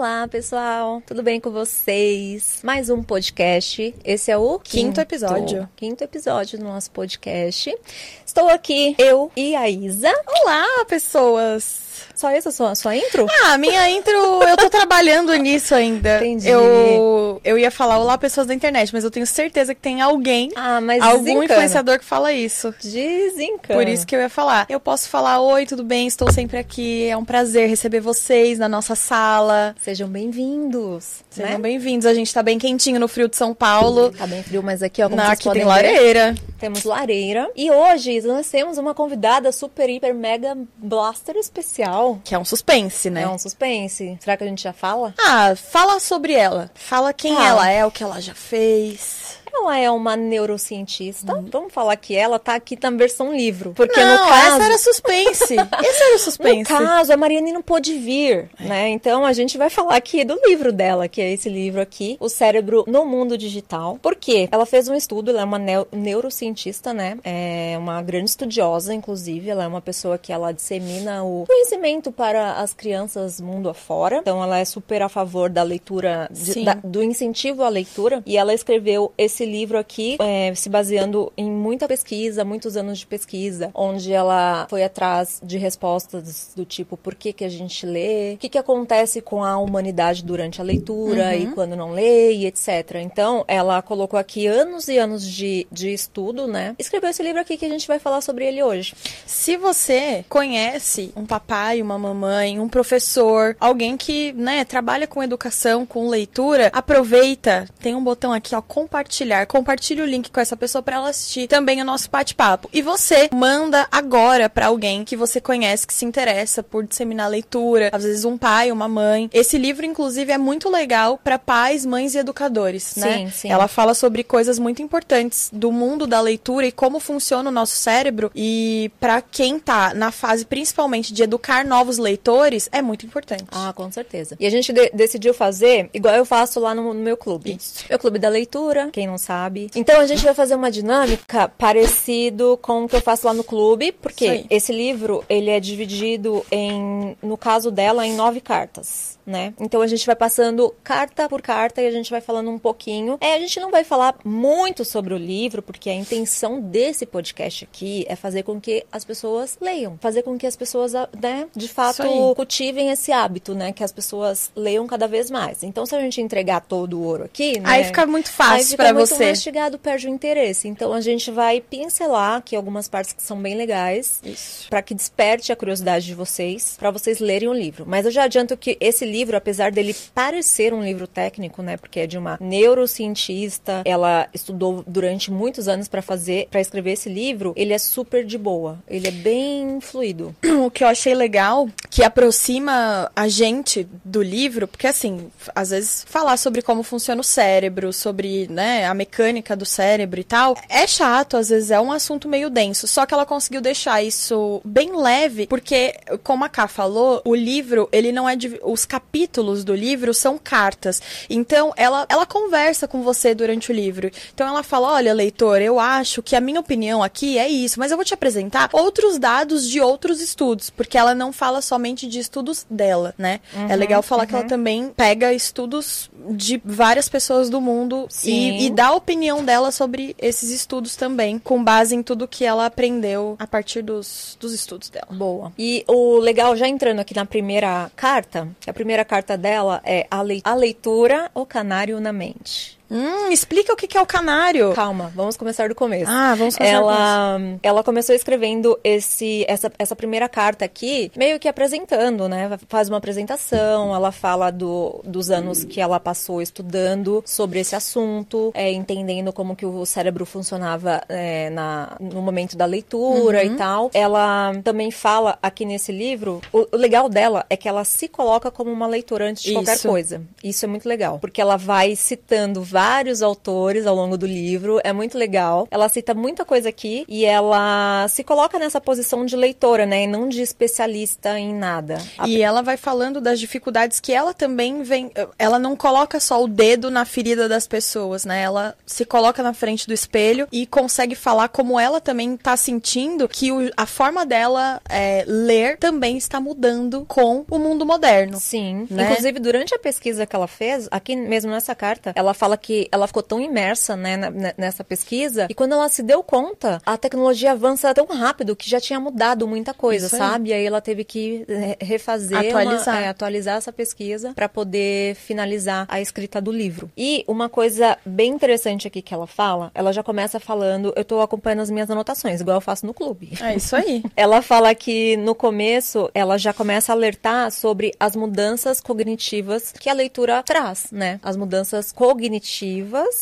Olá, pessoal. Tudo bem com vocês? Mais um podcast. Esse é o quinto, quinto episódio. Quinto episódio do nosso podcast. Estou aqui, eu e a Isa. Olá, pessoas. Só essa sua, sua intro? Ah, minha intro, eu tô trabalhando nisso ainda. Entendi. Eu, eu ia falar olá, pessoas da internet, mas eu tenho certeza que tem alguém, ah, mas algum desencana. influenciador que fala isso. Desencana. Por isso que eu ia falar. Eu posso falar, oi, tudo bem? Estou sempre aqui. É um prazer receber vocês na nossa sala. Sejam bem-vindos. Sejam né? bem-vindos. A gente tá bem quentinho no frio de São Paulo. Tá bem frio, mas aqui, ó, como vocês aqui tem lareira. Ver, temos lareira. E hoje nós temos uma convidada super, hiper, mega blaster especial. Que é um suspense, né? É um suspense. Será que a gente já fala? Ah, fala sobre ela. Fala quem Ah. ela é, o que ela já fez. Ela é uma neurocientista. Vamos falar que ela tá aqui na versão livro. Porque Não, no caso. essa era suspense. Esse era o No suspense. caso, a Mariane não pôde vir, né? Então a gente vai falar aqui do livro dela, que é esse livro aqui, O Cérebro no Mundo Digital. Por quê? Ela fez um estudo, ela é uma neu- neurocientista, né? É uma grande estudiosa, inclusive. Ela é uma pessoa que ela dissemina o conhecimento para as crianças mundo afora. Então ela é super a favor da leitura, de- da- do incentivo à leitura. E ela escreveu esse livro aqui, é, se baseando em muita pesquisa, muitos anos de pesquisa, onde ela foi atrás de respostas do tipo por que, que a gente lê, o que, que acontece com a humanidade durante a leitura e quando não lê, e etc. Então, ela colocou aqui anos e anos de, de estudo, né? Escreveu esse livro aqui que a gente vai falar sobre ele hoje. Se você conhece um papai, uma mamãe, um professor, alguém que, né, trabalha com educação, com leitura, aproveita, tem um botão aqui, ó, compartilhar. Compartilhe o link com essa pessoa para ela assistir também o nosso bate-papo. E você manda agora para alguém que você conhece, que se interessa por disseminar leitura, às vezes um pai, uma mãe. Esse livro, inclusive, é muito legal para pais, mães e educadores, né? Sim, sim. Ela fala sobre coisas muito importantes do mundo da leitura e como funciona o nosso cérebro. E para quem tá na fase principalmente de educar novos leitores, é muito importante. Ah, com certeza. E a gente de- decidiu fazer igual eu faço lá no, no meu clube. Isso. Meu clube da leitura, quem não sabe. Então a gente vai fazer uma dinâmica parecido com o que eu faço lá no clube, porque esse livro, ele é dividido em, no caso dela, em nove cartas. Né? Então a gente vai passando carta por carta e a gente vai falando um pouquinho. É, a gente não vai falar muito sobre o livro, porque a intenção desse podcast aqui é fazer com que as pessoas leiam, fazer com que as pessoas, né, de fato, cultivem esse hábito, né? Que as pessoas leiam cada vez mais. Então, se a gente entregar todo o ouro aqui, né? Aí fica muito fácil para muito você. mastigado, perde o interesse. Então, a gente vai pincelar aqui algumas partes que são bem legais. Isso. Para que desperte a curiosidade de vocês, para vocês lerem o livro. Mas eu já adianto que esse livro, apesar dele parecer um livro técnico, né, porque é de uma neurocientista, ela estudou durante muitos anos para fazer, para escrever esse livro, ele é super de boa. Ele é bem fluido. O que eu achei legal, que aproxima a gente do livro, porque assim, às vezes falar sobre como funciona o cérebro, sobre, né, a mecânica do cérebro e tal, é chato, às vezes é um assunto meio denso. Só que ela conseguiu deixar isso bem leve, porque, como a Ká falou, o livro, ele não é. divi- Os capítulos do livro são cartas. Então, ela, ela conversa com você durante o livro. Então, ela fala: olha, leitor, eu acho que a minha opinião aqui é isso, mas eu vou te apresentar outros dados de outros estudos, porque ela não fala somente de estudos dela, né? é legal falar que ela também pega estudos de várias pessoas do mundo e, e dá a opinião dela sobre esses estudos também, com base em tudo que ela aprendeu a partir dos, dos estudos dela. Boa. E o legal, já entrando aqui na primeira carta, a primeira carta dela é a, lei- a leitura, o canário na mente. Hum, explica o que é o canário. Calma, vamos começar do começo. Ah, vamos começar do ela, ela começou escrevendo esse, essa, essa primeira carta aqui, meio que apresentando, né? Faz uma apresentação, ela fala do, dos anos que ela passou estudando sobre esse assunto, é, entendendo como que o cérebro funcionava é, na, no momento da leitura Uhum. e tal. Ela também fala aqui nesse livro, o, o legal dela é que ela se coloca como uma leitora antes de qualquer Isso. coisa. Isso é muito legal, porque ela vai citando vários vários autores ao longo do livro, é muito legal. Ela cita muita coisa aqui e ela se coloca nessa posição de leitora, né, e não de especialista em nada. E ela vai falando das dificuldades que ela também vem, ela não coloca só o dedo na ferida das pessoas, né? Ela se coloca na frente do espelho e consegue falar como ela também tá sentindo que o, a forma dela é, ler também está mudando com o mundo moderno. Sim. Né? Inclusive, durante a pesquisa que ela fez, aqui mesmo nessa carta, ela fala que ela ficou tão imersa né, na- nessa pesquisa e quando ela se deu conta, a tecnologia avança tão rápido que já tinha mudado muita coisa, Isso aí. sabe? E aí ela teve que é, refazer, uma- Atualizar. é, atualizar essa pesquisa para poder finalizar a escrita do livro. E uma coisa bem interessante aqui que ela fala, ela já começa falando, eu tô acompanhando as minhas anotações, igual eu faço no clube. É isso aí. Ela fala que no começo ela já começa a alertar sobre as mudanças cognitivas que a leitura traz, né? As mudanças cognitivas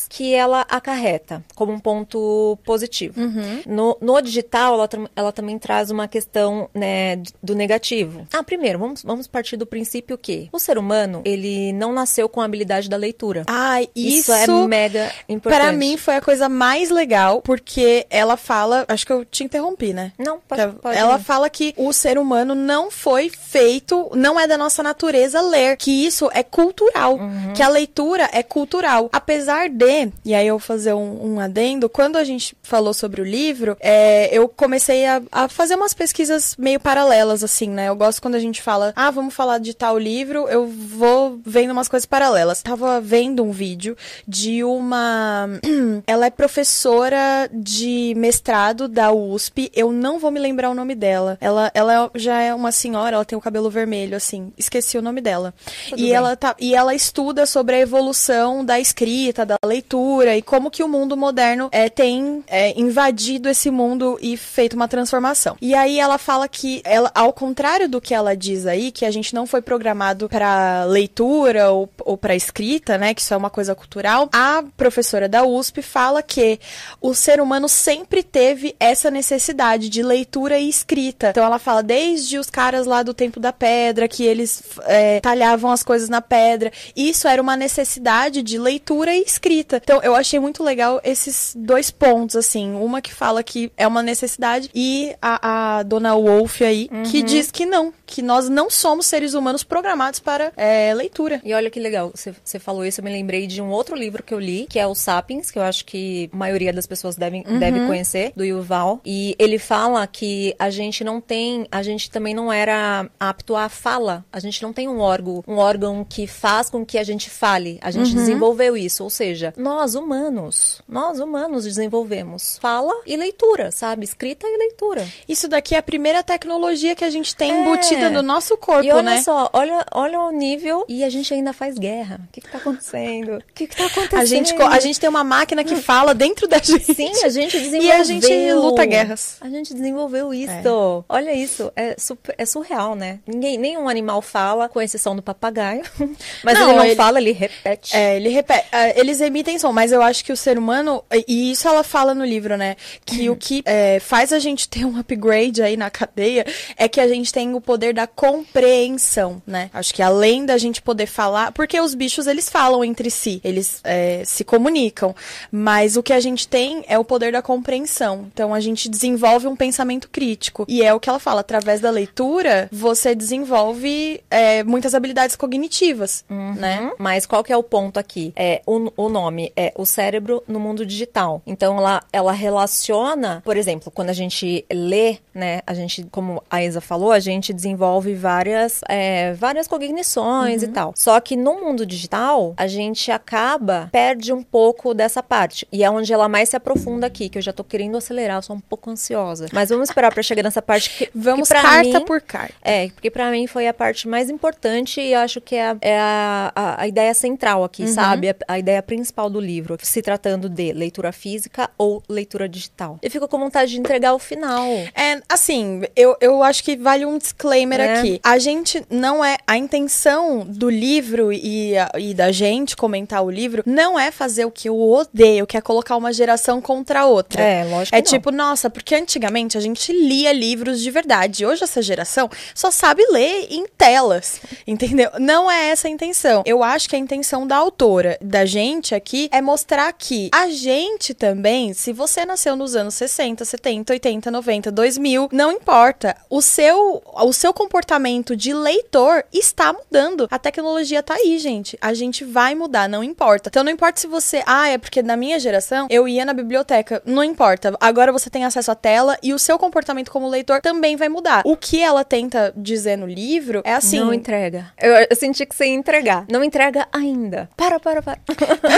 que ela acarreta como um ponto positivo. No, no digital, ela, ela também traz uma questão né, do negativo. Ah, primeiro, vamos, vamos partir do princípio que o ser humano, ele não nasceu com a habilidade da leitura. Ai, Isso, isso, é mega importante. Pra mim foi a coisa mais legal, porque ela fala. Acho que eu te interrompi, né? Não, pode, pode ela fala que o ser humano não foi feito, não é da nossa natureza ler, que isso é cultural, Uhum. que a leitura é cultural. Apesar de, e aí eu vou fazer um, um adendo, quando a gente falou sobre o livro, é, eu comecei a, a fazer umas pesquisas meio paralelas, assim, né? Eu gosto quando a gente fala, ah, vamos falar de tal livro, eu vou vendo umas coisas paralelas. Tava vendo um vídeo de uma. Ela é professora de mestrado da USP. Eu não vou me lembrar o nome dela. Ela, ela já é uma senhora, ela tem o cabelo vermelho, assim. Esqueci o nome dela. Tudo e bem. ela tá, e ela estuda sobre a evolução da escrita, da leitura e como que o mundo moderno é, tem é, invadido esse mundo e feito uma transformação. E aí ela fala que ela, ao contrário do que ela diz aí, que a gente não foi programado para leitura ou, ou para escrita, né, que isso é uma coisa cultural, a professora da USP fala que o ser humano sempre teve essa necessidade de leitura e escrita. Então ela fala desde os caras lá do tempo da pedra, que eles é, talhavam as coisas na pedra. Isso era uma necessidade de leitura e escrita. Então eu achei muito legal esses dois pontos, assim. Uma que fala que é uma necessidade e a, a dona Wolf aí, que diz que não, que nós não somos seres humanos programados para é, leitura. E olha que legal, você, falou isso, eu me lembrei de um outro livro que eu li, que é o Sapiens, que eu acho que a maioria das pessoas devem, deve conhecer, do Yuval. E ele fala que a gente não tem, a gente também não era apto à fala. A gente não tem um órgão, um órgão que faz com que a gente fale. A gente desenvolveu isso, ou seja, nós humanos, nós humanos desenvolvemos fala e leitura, sabe? Escrita e leitura. Isso daqui é a primeira tecnologia que a gente tem É. embutida no nosso corpo, E olha né? só, olha, olha o nível e a gente ainda faz guerra. O que, que tá acontecendo? O que, que tá acontecendo? A gente, a gente tem uma máquina que fala dentro da gente. Sim, a gente desenvolveu. E a gente luta guerras. A gente desenvolveu isso. Olha isso, é, super, é surreal, né? Ninguém, nenhum animal fala, com exceção do papagaio. Mas Não, ele não ele- fala, ele repete. É, ele repete, é, eles emitem som, mas eu acho que o ser humano, e isso ela fala no livro, né? Que o que é, faz a gente ter um upgrade aí na cadeia é que a gente tem o poder da compreensão, né? Acho que além da gente poder falar, porque os bichos eles falam entre si, eles é, se comunicam, mas o que a gente tem é o poder da compreensão. Então a gente desenvolve um pensamento crítico. E é o que ela fala, através da leitura, você desenvolve é, muitas habilidades cognitivas, né? Uhum. Mas qual que é o ponto aqui? É, o, o nome é o cérebro no mundo digital. Então ela, ela relaciona, por exemplo, quando a gente lê, né? A gente, como a Isa falou, a gente desenvolve várias, é, várias cognições e tal. Só que no mundo digital, a gente acaba, perde um pouco dessa parte. E é onde ela mais se aprofunda aqui, que eu já tô querendo acelerar, eu sou um pouco ansiosa. Mas vamos esperar pra chegar nessa parte que, Vamos que carta mim, por carta. é, porque pra mim foi a parte mais importante e eu acho que é a, é a, a- a ideia central aqui, sabe? A, a ideia principal do livro, se tratando de leitura física ou leitura digital. Eu fico com vontade de entregar o final. É, assim, eu, eu acho que vale um disclaimer É. aqui. A gente não é. A intenção do livro e, e da gente comentar o livro não é fazer o que eu odeio, que é colocar uma geração contra a outra. É, lógico É tipo, nossa, porque antigamente a gente lia livros de verdade. Hoje essa geração só sabe ler em telas, entendeu? Não é essa a intenção. Eu acho que a intenção da autora, da gente aqui é mostrar que a gente também, se você nasceu nos anos 60, 70, 80, 90, 2000, não importa. O seu, o seu comportamento de leitor está mudando. A tecnologia tá aí, gente. A gente vai mudar, não importa. Então não importa se você, ah, é porque na minha geração eu ia na biblioteca. Não importa. Agora você tem acesso à tela e o seu comportamento como leitor também vai mudar. O que ela tenta dizer no livro é assim. Não entrega. Eu, eu senti que você ia entregar. Não entrega ainda. Para, para, para.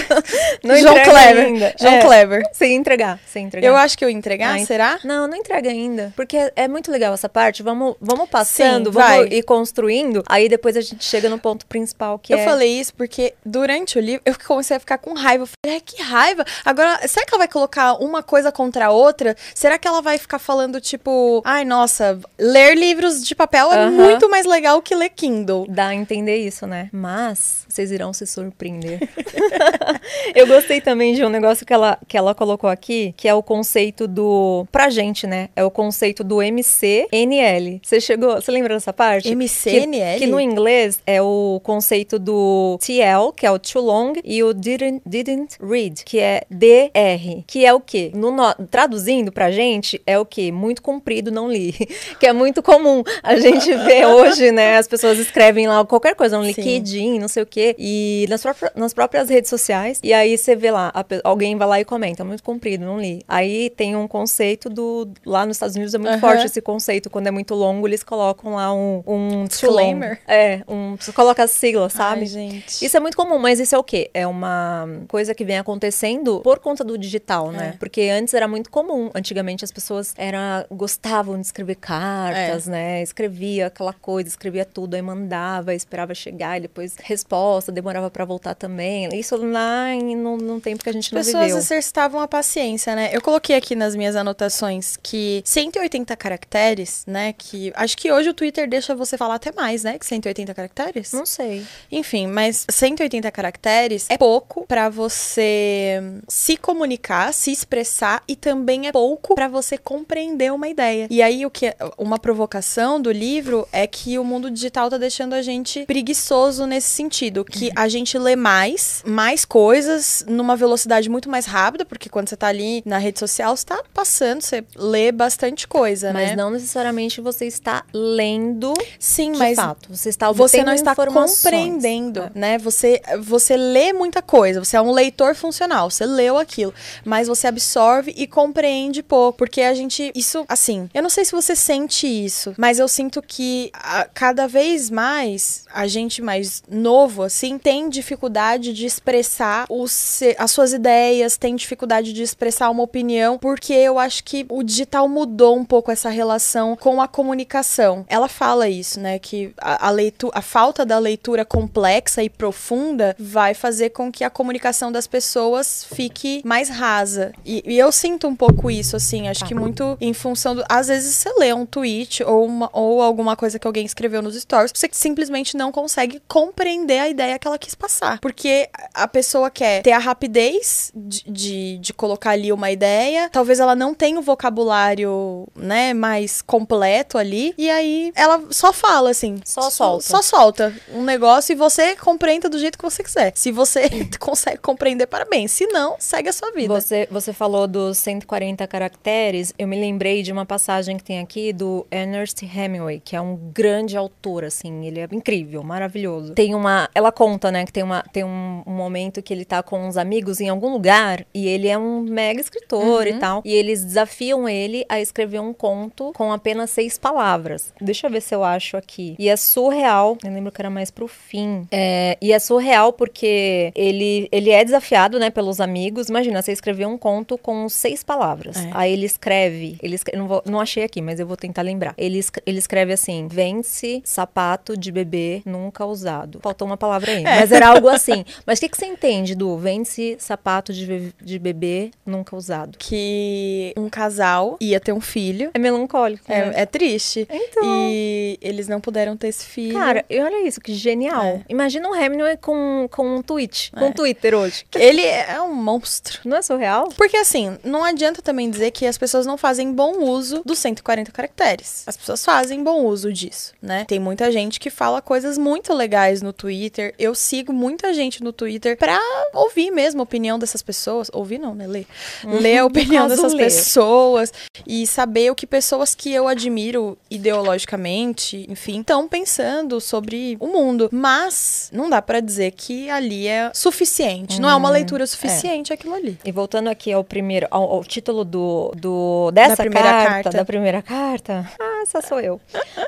não João entrega Clever. ainda. João é. Clever. Você ia entregar. Você ia entregar. Eu acho que eu ia entregar, ah, será? Não, não entrega ainda. Porque é muito legal essa parte. Vamos, vamos passando, Sim, vamos vai. ir construindo. Aí depois a gente chega no ponto principal que eu é. Eu falei isso porque durante o livro eu comecei a ficar com raiva. Eu falei, é, que raiva. Agora, será que ela vai colocar uma coisa contra a outra? Será que ela vai ficar falando, tipo, ai, nossa, ler livros de papel é muito mais legal que ler Kindle? Dá a entender isso, né? Mas vocês irão se surpreender. eu gostei também de um negócio que ela, que ela colocou aqui, que é o conceito do. Pra gente, né? É o conceito do MCNL. Você chegou. Você lembra dessa parte? MCNL? Que, que no inglês é o conceito do TL, que é o too long, e o didn't, didn't read, que é DR, que é o quê? No, no, traduzindo pra gente, é o quê? Muito comprido, não li. que é muito comum a gente ver hoje, né? As pessoas escrevem lá qualquer coisa, um liquidinho, não sei o quê, e nas, próprias, nas próprias redes sociais, e aí você vê lá, a, alguém vai lá e comenta, muito comprido, não li. Aí tem um conceito do. Lá nos Estados Unidos é muito forte esse conceito, quando é muito longo, eles colocam lá um, um disclaimer. É, um. Você coloca a sigla, sabe? Ai, gente. Isso é muito comum, mas isso é o quê? É uma coisa que vem acontecendo por conta do digital, né? É. Porque antes era muito comum. Antigamente as pessoas era, gostavam de escrever cartas, é. né? Escrevia aquela coisa, escrevia tudo, aí mandava, esperava chegar, e depois resposta, demorava para voltar também. Isso lá em, no, num tempo que a gente não pessoas viveu. Pessoas exercitavam a paciência, né? Eu coloquei aqui nas minhas anotações que 180 caracteres, né? Que acho que hoje o Twitter deixa você falar até mais, né? Que 180 caracteres? Não sei. Enfim, mas 180 caracteres é pouco para você se comunicar, se expressar e também é pouco para você compreender uma ideia. E aí o que uma provocação do livro é que o mundo digital tá deixando a gente preguiçoso nesse sentido, que uhum. a gente lê mais, mais coisas numa velocidade muito mais rápida, porque quando você tá ali na rede social, você tá passando, você lê bastante coisa, mas né? não necessariamente você está lendo. Sim, mas fato, você está você não está compreendendo, é. né? Você você lê muita coisa, você é um leitor funcional, você leu aquilo, mas você absorve e compreende pouco, porque a gente isso assim, eu não sei se você sente isso, mas eu sinto que a, cada vez mais a gente mais novo assim tem dificuldade de expressar os, as suas ideias, tem dificuldade de expressar uma opinião, porque eu acho que o digital mudou um pouco essa relação com a comunicação. Ela fala isso, né, que a, a a falta da leitura complexa e profunda vai fazer com que a comunicação das pessoas fique mais rasa. E, e eu sinto um pouco isso, assim, acho que muito em função do. Às vezes você lê um tweet ou, uma, ou alguma coisa que alguém escreveu nos stories, você simplesmente não consegue compreender a ideia que ela quis passar. Porque a pessoa quer ter a rapidez de, de, de colocar ali uma ideia, talvez ela não tenha o vocabulário, né, mais completo ali, e aí ela só fala, assim. Só solta. Só solta um negócio e você compreenda do jeito que você quiser. Se você consegue compreender, parabéns. Se não, segue a sua vida. Você, você falou dos 140 caracteres, eu me lembrei de uma passagem que tem aqui do Ernest Hemingway, que é um grande autor, assim, ele é incrível, maravilhoso. Tem uma, ela conta, né, que tem, uma, tem um, um momento que ele tá com uns amigos em algum lugar e ele é um mega escritor uhum. e tal, e eles desafiam ele a escrever um conto com apenas seis palavras. Deixa eu ver se eu acho aqui. E é surreal, eu lembro que era mais pro fim. É, e é surreal porque ele, ele é desafiado, né, pelos amigos. Imagina, você escrever um conto com seis palavras. É. Aí ele escreve, ele escreve, não, vou, não achei aqui, mas eu vou tentar lembrar. Ele, ele escreve assim: vence sapato de bebê nunca usado. Faltou uma palavra aí, é. mas era algo assim. Mas o que, que você entende do vence sapato de, de bebê nunca usado? Que um casal ia ter um filho. É melancólico. É, né? é triste. Então. E eles não puderam ter esse filho. Cara, e olha isso, que genial. É. Imagina um Hemingway com, com um tweet, com um Twitter hoje. Ele é um monstro. Não é surreal? Porque assim, não adianta também dizer que as pessoas não fazem bom uso dos 140 caracteres. As pessoas fazem bom uso disso, né? Tem muita gente que fala coisas muito legais no Twitter. Eu sigo muita gente no Twitter pra ouvir mesmo a opinião dessas pessoas. Ouvir não, né? Ler. Uhum, ler a opinião dessas ler. pessoas e saber o que pessoas que eu admiro ideologicamente, enfim, estão pensando sobre o mundo. Mas não dá para dizer que ali é suficiente. Uhum, não é uma uhum. leitura suficiente é. aquilo ali. E voltando aqui ao primeiro, ao, ao título do, do dessa da primeira carta, carta, da primeira carta. Ah, essa sou eu.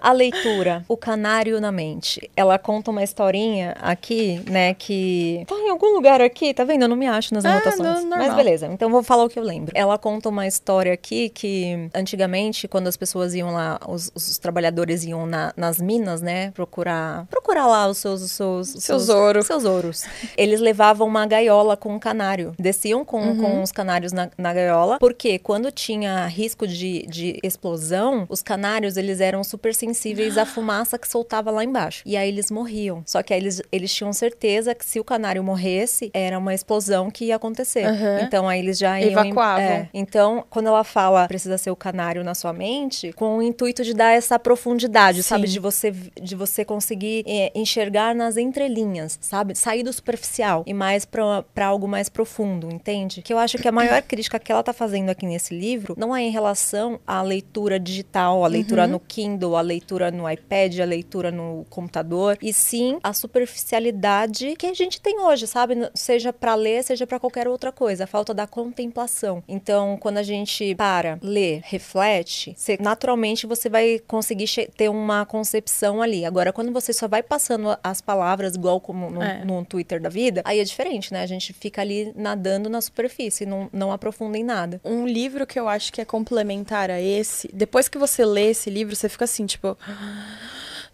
A leitura, o canário na mente. Ela conta uma historinha aqui, né, que tá em algum lugar aqui, tá vendo? Eu não me acho nas ah, anotações. Não, Mas beleza, então vou falar o que eu lembro. Ela conta uma história aqui que antigamente, quando as pessoas iam lá, os, os trabalhadores iam na, nas minas, né, procurar procurar lá os seus os seus os seus, ouros. Seus ouros. Eles levavam uma gaiola com um canário. Desciam com, uhum. com os canários na, na gaiola, porque quando tinha risco de, de explosão, os canários eles eram super sensíveis à fumaça que soltava lá embaixo. E aí eles morriam. Só que aí eles, eles tinham certeza que se o canário morresse, era uma explosão que ia acontecer. Uhum. Então aí eles já iam. Evacuavam. É. Então, quando ela fala precisa ser o canário na sua mente, com o intuito de dar essa profundidade, Sim. sabe? De você, de você conseguir é, enxergar nas entrelinhas, sabe? Sair do superficial e mais para algo mais profundo, entende? Que eu acho que a maior crítica que ela tá fazendo aqui nesse livro não é em relação à leitura digital, a leitura uhum. No Kindle, a leitura no iPad, a leitura no computador, e sim a superficialidade que a gente tem hoje, sabe? Seja para ler, seja para qualquer outra coisa, a falta da contemplação. Então, quando a gente para, lê, reflete, você, naturalmente você vai conseguir ter uma concepção ali. Agora, quando você só vai passando as palavras igual como no, é. no Twitter da vida, aí é diferente, né? A gente fica ali nadando na superfície, não, não aprofunda em nada. Um livro que eu acho que é complementar a esse, depois que você lê esse livro, você fica assim, tipo.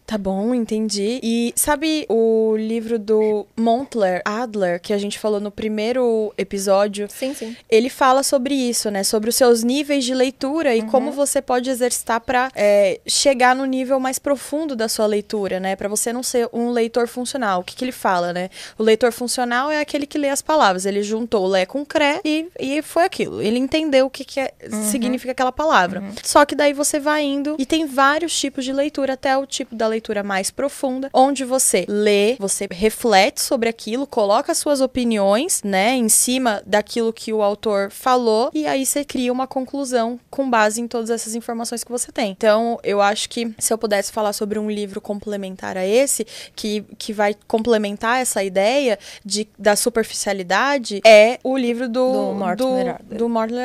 Tá bom, entendi. E sabe o livro do Montler Adler, que a gente falou no primeiro episódio? Sim, sim. Ele fala sobre isso, né? Sobre os seus níveis de leitura e uhum. como você pode exercitar para é, chegar no nível mais profundo da sua leitura, né? Para você não ser um leitor funcional. O que, que ele fala, né? O leitor funcional é aquele que lê as palavras. Ele juntou lé com cré e, e foi aquilo. Ele entendeu o que, que é, uhum. significa aquela palavra. Uhum. Só que daí você vai indo e tem vários tipos de leitura, até o tipo da leitura leitura mais profunda, onde você lê, você reflete sobre aquilo, coloca suas opiniões, né, em cima daquilo que o autor falou, e aí você cria uma conclusão com base em todas essas informações que você tem. Então, eu acho que se eu pudesse falar sobre um livro complementar a esse, que, que vai complementar essa ideia de, da superficialidade, é o livro do, do Martin do, do Martin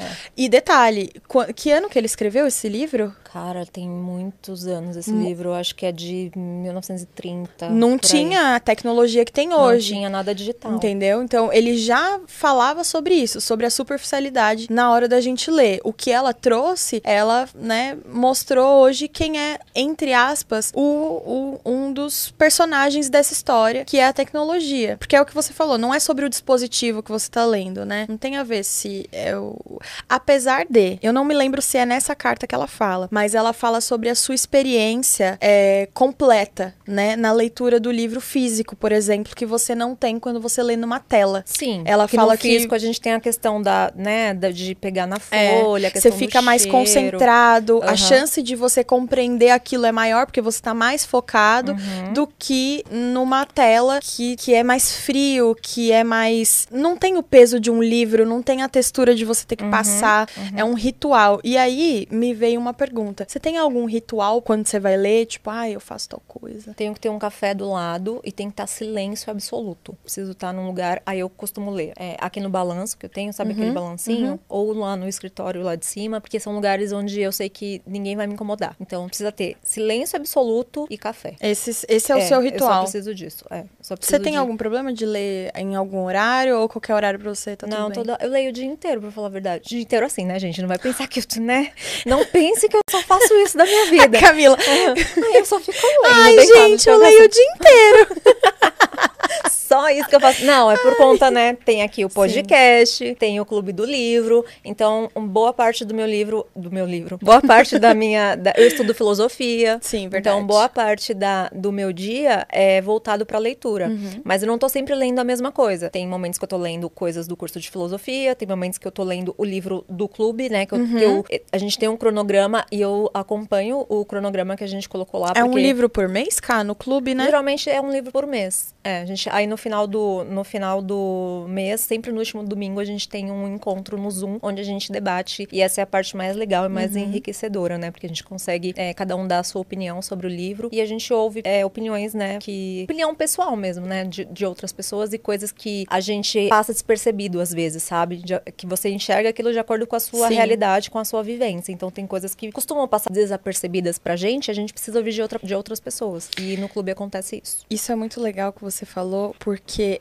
É. E detalhe, que ano que ele escreveu esse livro? Cara, tem muitos anos esse hum. livro. Eu acho que é de 1930. Não tinha a tecnologia que tem hoje. Não tinha nada digital. Entendeu? Então, ele já falava sobre isso, sobre a superficialidade na hora da gente ler. O que ela trouxe, ela, né, mostrou hoje quem é, entre aspas, o, o, um dos personagens dessa história, que é a tecnologia. Porque é o que você falou, não é sobre o dispositivo que você tá lendo, né? Não tem a ver se é o. Apesar de, eu não me lembro se é nessa carta que ela fala, mas mas ela fala sobre a sua experiência é, completa, né? Na leitura do livro físico, por exemplo, que você não tem quando você lê numa tela. Sim. Ela fala no que físico a gente tem a questão da, né, de pegar na é, folha, é, você fica mais cheiro. concentrado, uhum. a chance de você compreender aquilo é maior porque você está mais focado uhum. do que numa tela que, que é mais frio, que é mais não tem o peso de um livro, não tem a textura de você ter que uhum. passar, uhum. é um ritual. E aí me veio uma pergunta pergunta: você tem algum ritual quando você vai ler? Tipo, ah, eu faço tal coisa. Tenho que ter um café do lado e tem que estar silêncio absoluto. Preciso estar num lugar. Aí eu costumo ler. É, aqui no balanço que eu tenho, sabe uhum, aquele balancinho? Uhum. Ou lá no escritório lá de cima, porque são lugares onde eu sei que ninguém vai me incomodar. Então precisa ter silêncio absoluto e café. Esse, esse é o é, seu ritual. Eu só preciso disso. É, só preciso você tem de... algum problema de ler em algum horário ou qualquer horário pra você? Tá não, toda... eu leio o dia inteiro, pra falar a verdade. O dia inteiro assim, né, gente? Não vai pensar que eu, né? Não pense que eu só faço isso da minha vida. Camila. Uhum. Ai, eu só fico lendo. Ai, gente, eu leio o dia inteiro. Só isso que eu faço. Não, é por conta, né? Tem aqui o podcast, Sim. tem o Clube do Livro. Então, boa parte do meu livro. Do meu livro. Boa parte da minha. Da, eu estudo filosofia. Sim, verdade. Então, boa parte da, do meu dia é voltado pra leitura. Uhum. Mas eu não tô sempre lendo a mesma coisa. Tem momentos que eu tô lendo coisas do curso de filosofia, tem momentos que eu tô lendo o livro do clube, né? Que eu, uhum. que eu a gente tem um cronograma e eu acompanho o cronograma que a gente colocou lá. É um livro por mês, cá, no clube, né? Geralmente é um livro por mês. É, a gente. Aí no final do, no final do mês, sempre no último domingo, a gente tem um encontro no Zoom, onde a gente debate, e essa é a parte mais legal e mais uhum. enriquecedora, né? Porque a gente consegue, é, cada um dar a sua opinião sobre o livro, e a gente ouve é, opiniões, né, que... Opinião pessoal mesmo, né, de, de outras pessoas e coisas que a gente passa despercebido às vezes, sabe? De, que você enxerga aquilo de acordo com a sua Sim. realidade, com a sua vivência. Então tem coisas que costumam passar desapercebidas pra gente, a gente precisa ouvir de, outra, de outras pessoas. E no clube acontece isso. Isso é muito legal que você falou, porque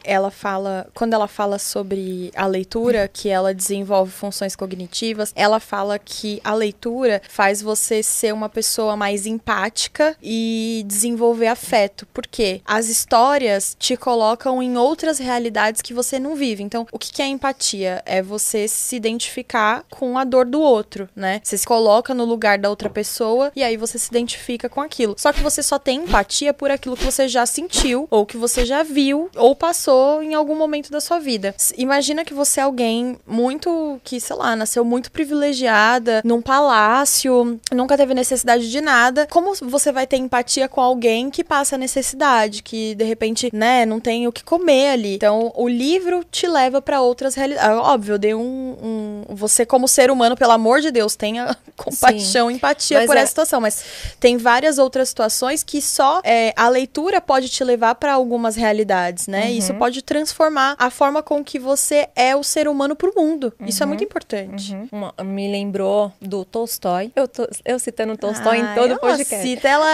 ela fala, quando ela fala sobre a leitura, que ela desenvolve funções cognitivas, ela fala que a leitura faz você ser uma pessoa mais empática e desenvolver afeto, porque as histórias te colocam em outras realidades que você não vive. Então, o que é empatia? É você se identificar com a dor do outro, né? Você se coloca no lugar da outra pessoa e aí você se identifica com aquilo. Só que você só tem empatia por aquilo que você já sentiu, ou que você já viu, ou passou em algum momento da sua vida. Imagina que você é alguém muito que, sei lá, nasceu muito privilegiada, num palácio, nunca teve necessidade de nada. Como você vai ter empatia com alguém que passa necessidade, que de repente, né, não tem o que comer ali? Então, o livro te leva para outras realidades. Ah, óbvio, eu dei um, um, Você, como ser humano, pelo amor de Deus, tenha compaixão, Sim. empatia mas por é... essa situação. Mas tem várias outras situações que só é, a leitura pode te levar para algumas realidades, né? Uhum. Isso pode transformar a forma com que você é o ser humano pro mundo. Uhum. Isso é muito uhum. importante. Uhum. Uma, me lembrou do Tolstói. Eu, tô, eu citando Tolstói ah, em todo o podcast. Cita ela.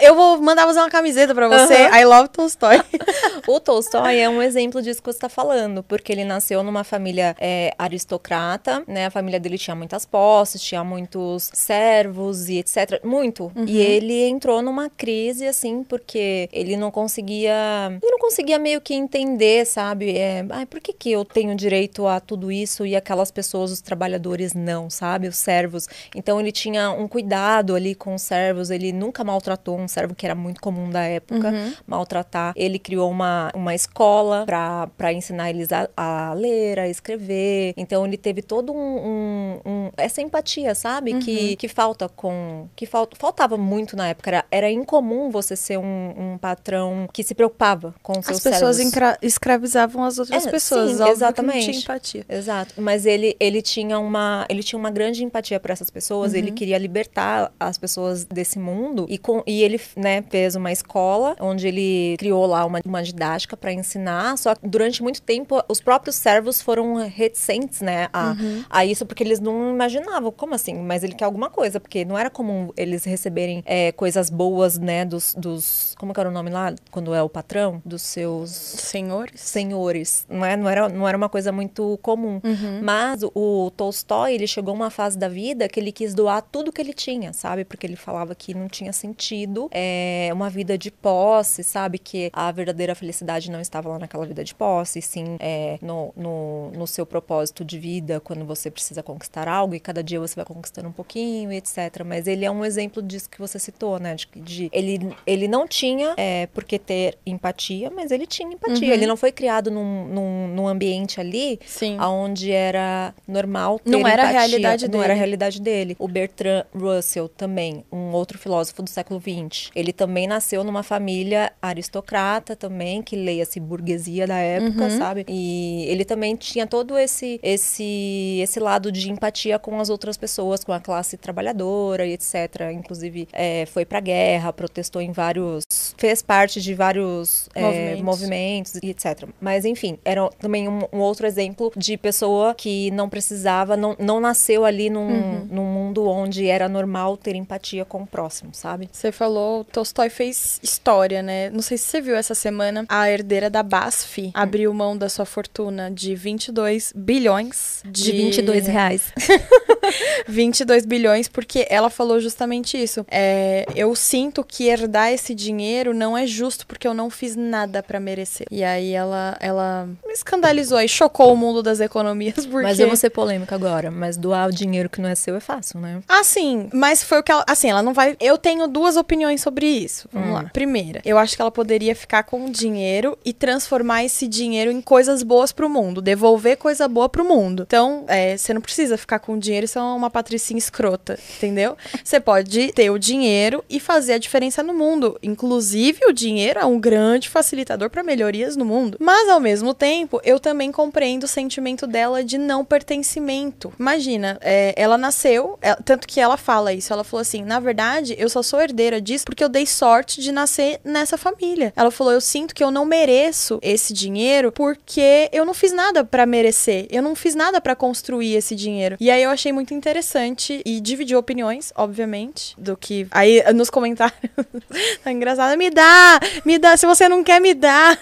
eu vou mandar fazer uma camiseta para você. I love Tolstói. o Tolstói é um exemplo disso que você tá falando, porque ele nasceu numa família é, aristocrata, né? A família dele tinha muitas posses, tinha muitos servos e etc. Muito. Uhum. E ele entrou numa crise, assim, porque ele não conseguia. Ele não conseguia meio que entender, sabe? É, por que, que eu tenho direito a tudo isso e aquelas pessoas, os trabalhadores, não, sabe? Os servos. Então ele tinha um cuidado ali com os servos, ele nunca maltratou um servo que era muito comum da época, uhum. maltratar. Ele criou uma, uma escola para ensinar eles a, a, ler, a escrever. Então ele teve todo um, um, um essa empatia, sabe? Uhum. Que, que falta com. que falta, faltava muito na época. Era, era incomum você ser um, um patrão que se preocupava com os seus As pessoas escravizavam as outras é, pessoas. Sim, exatamente. tinha empatia. Exato. Mas ele, ele tinha uma. Ele tinha uma grande empatia para essas pessoas. Uhum. Ele queria libertar as pessoas desse mundo. E, com, e ele, né, fez uma escola onde ele criou lá uma, uma didática para ensinar. Só que durante muito tempo, os próprios servos foram reticentes, né, a, uhum. a isso, porque eles não imaginavam. Como assim? Mas ele quer alguma coisa, porque não era comum eles receberem é, coisas boas, né, dos, dos. Como que era o nome lá? Quando é o patrão? Dos seus. Senhores? Senhores. Não, é, não, era, não era uma coisa muito comum. Uhum. Mas o, Tolstói, ele chegou a uma fase da vida que ele quis doar tudo que ele tinha, sabe? Porque ele falava que não tinha sentido é, uma vida de posse, sabe? Que a verdadeira felicidade não estava lá naquela vida de posse, sim é, no, no, no seu propósito de vida, quando você precisa conquistar algo e cada dia você vai conquistando um pouquinho, etc. Mas ele é um exemplo disso que você citou, né? De, de ele, ele não tinha é, por que ter empatia, mas ele tinha empatia. Uhum. Ele não foi criado num, num, num ambiente ali Sim. onde era normal ter não empatia. era a realidade não dele. era a realidade dele. O Bertrand Russell também, um outro filósofo do século XX. Ele também nasceu numa família aristocrata também, que leia-se burguesia da época, uhum. sabe? E ele também tinha todo esse esse esse lado de empatia com as outras pessoas, com a classe trabalhadora e etc. Inclusive é, foi pra guerra, protestou em vários, fez parte de vários é, movimentos. e etc. Mas enfim, era também um, um, outro exemplo de pessoa que não precisava, não, não nasceu ali num, uhum. num mundo onde era normal ter empatia com o próximo, sabe? Você falou, Tolstói fez história, né? Não sei se você viu essa semana, a herdeira da BASF abriu mão da sua fortuna de 22 bilhões de, de 22 reais. 22 bilhões, porque ela falou justamente isso. É, eu sinto que herdar esse dinheiro não é justo porque eu não fiz nada para merecer. E aí ela, ela me escandalizou e chocou o mundo das economias. Porque... Mas eu vou ser polêmica agora, mas doar o dinheiro que não é seu é fácil, né? Ah, sim. Mas foi o que ela. Assim, ela não vai. Eu tenho duas opiniões sobre isso. Vamos hum. lá. Primeira, eu acho que ela poderia ficar com o dinheiro e transformar esse dinheiro em coisas boas pro mundo, devolver coisa boa pro mundo. Então, é, você não precisa ficar com o dinheiro se relação a uma patricinha escrota, entendeu? Você pode ter o dinheiro e fazer a diferença no mundo. Inclusive, o dinheiro é um grande facilitador para melhorias no mundo. Mas, ao mesmo tempo, eu também compreendo o sentimento dela de não pertencimento. Imagina, é, ela nasceu, é, tanto que ela fala isso. Ela falou assim: na verdade, eu só sou herdeira disso porque eu dei sorte de nascer nessa família. Ela falou: eu sinto que eu não mereço esse dinheiro porque eu não fiz nada para merecer. Eu não fiz nada para construir esse dinheiro. E aí eu achei muito interessante e dividiu opiniões, obviamente, do que. Aí nos comentários. tá engraçado. Me dá! Me dá! Se você não quer me dar.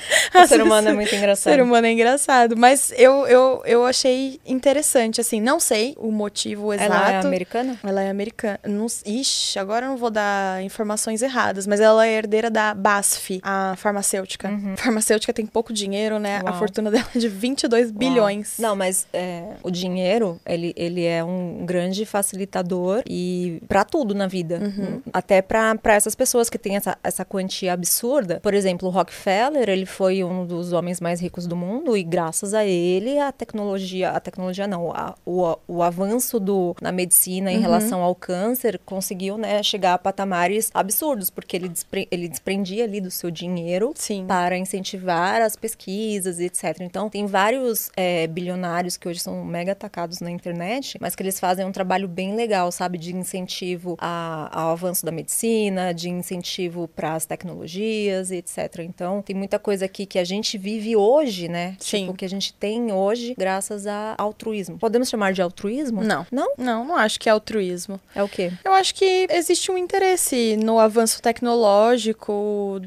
O ser humano é muito engraçado. O ser humano é engraçado. Mas eu, eu, eu achei interessante, assim. Não sei o motivo exato. Ela é americana? Ela é americana. Não, ixi, agora eu não vou dar informações erradas, mas ela é herdeira da BASF, a farmacêutica. Uhum. A farmacêutica tem pouco dinheiro, né? Uau. A fortuna dela é de 22 Uau. bilhões. Não, mas é, o dinheiro, ele, ele é um grande facilitador e para tudo na vida. Uhum. Até para essas pessoas que têm essa, essa quantia absurda. Por exemplo, o Rockefeller, ele foi um dos homens mais ricos do mundo e graças a ele a tecnologia, a tecnologia não, a, o, o avanço do, na medicina em uhum. relação ao câncer conseguiu, né, chegar a patamares absurdos, porque ele, despre, ele desprendia ali do seu dinheiro Sim. para incentivar as pesquisas e etc. Então, tem vários é, bilionários que hoje são mega atacados na internet, mas que eles fazem um trabalho bem legal, sabe, de incentivo a, ao avanço da medicina, de incentivo para as tecnologias e etc. Então, tem muita coisa coisa aqui que a gente vive hoje, né? Sim. Tipo, que a gente tem hoje graças a altruísmo. Podemos chamar de altruísmo? Não. Não? Não, não acho que é altruísmo. É o quê? Eu acho que existe um interesse no avanço tecnológico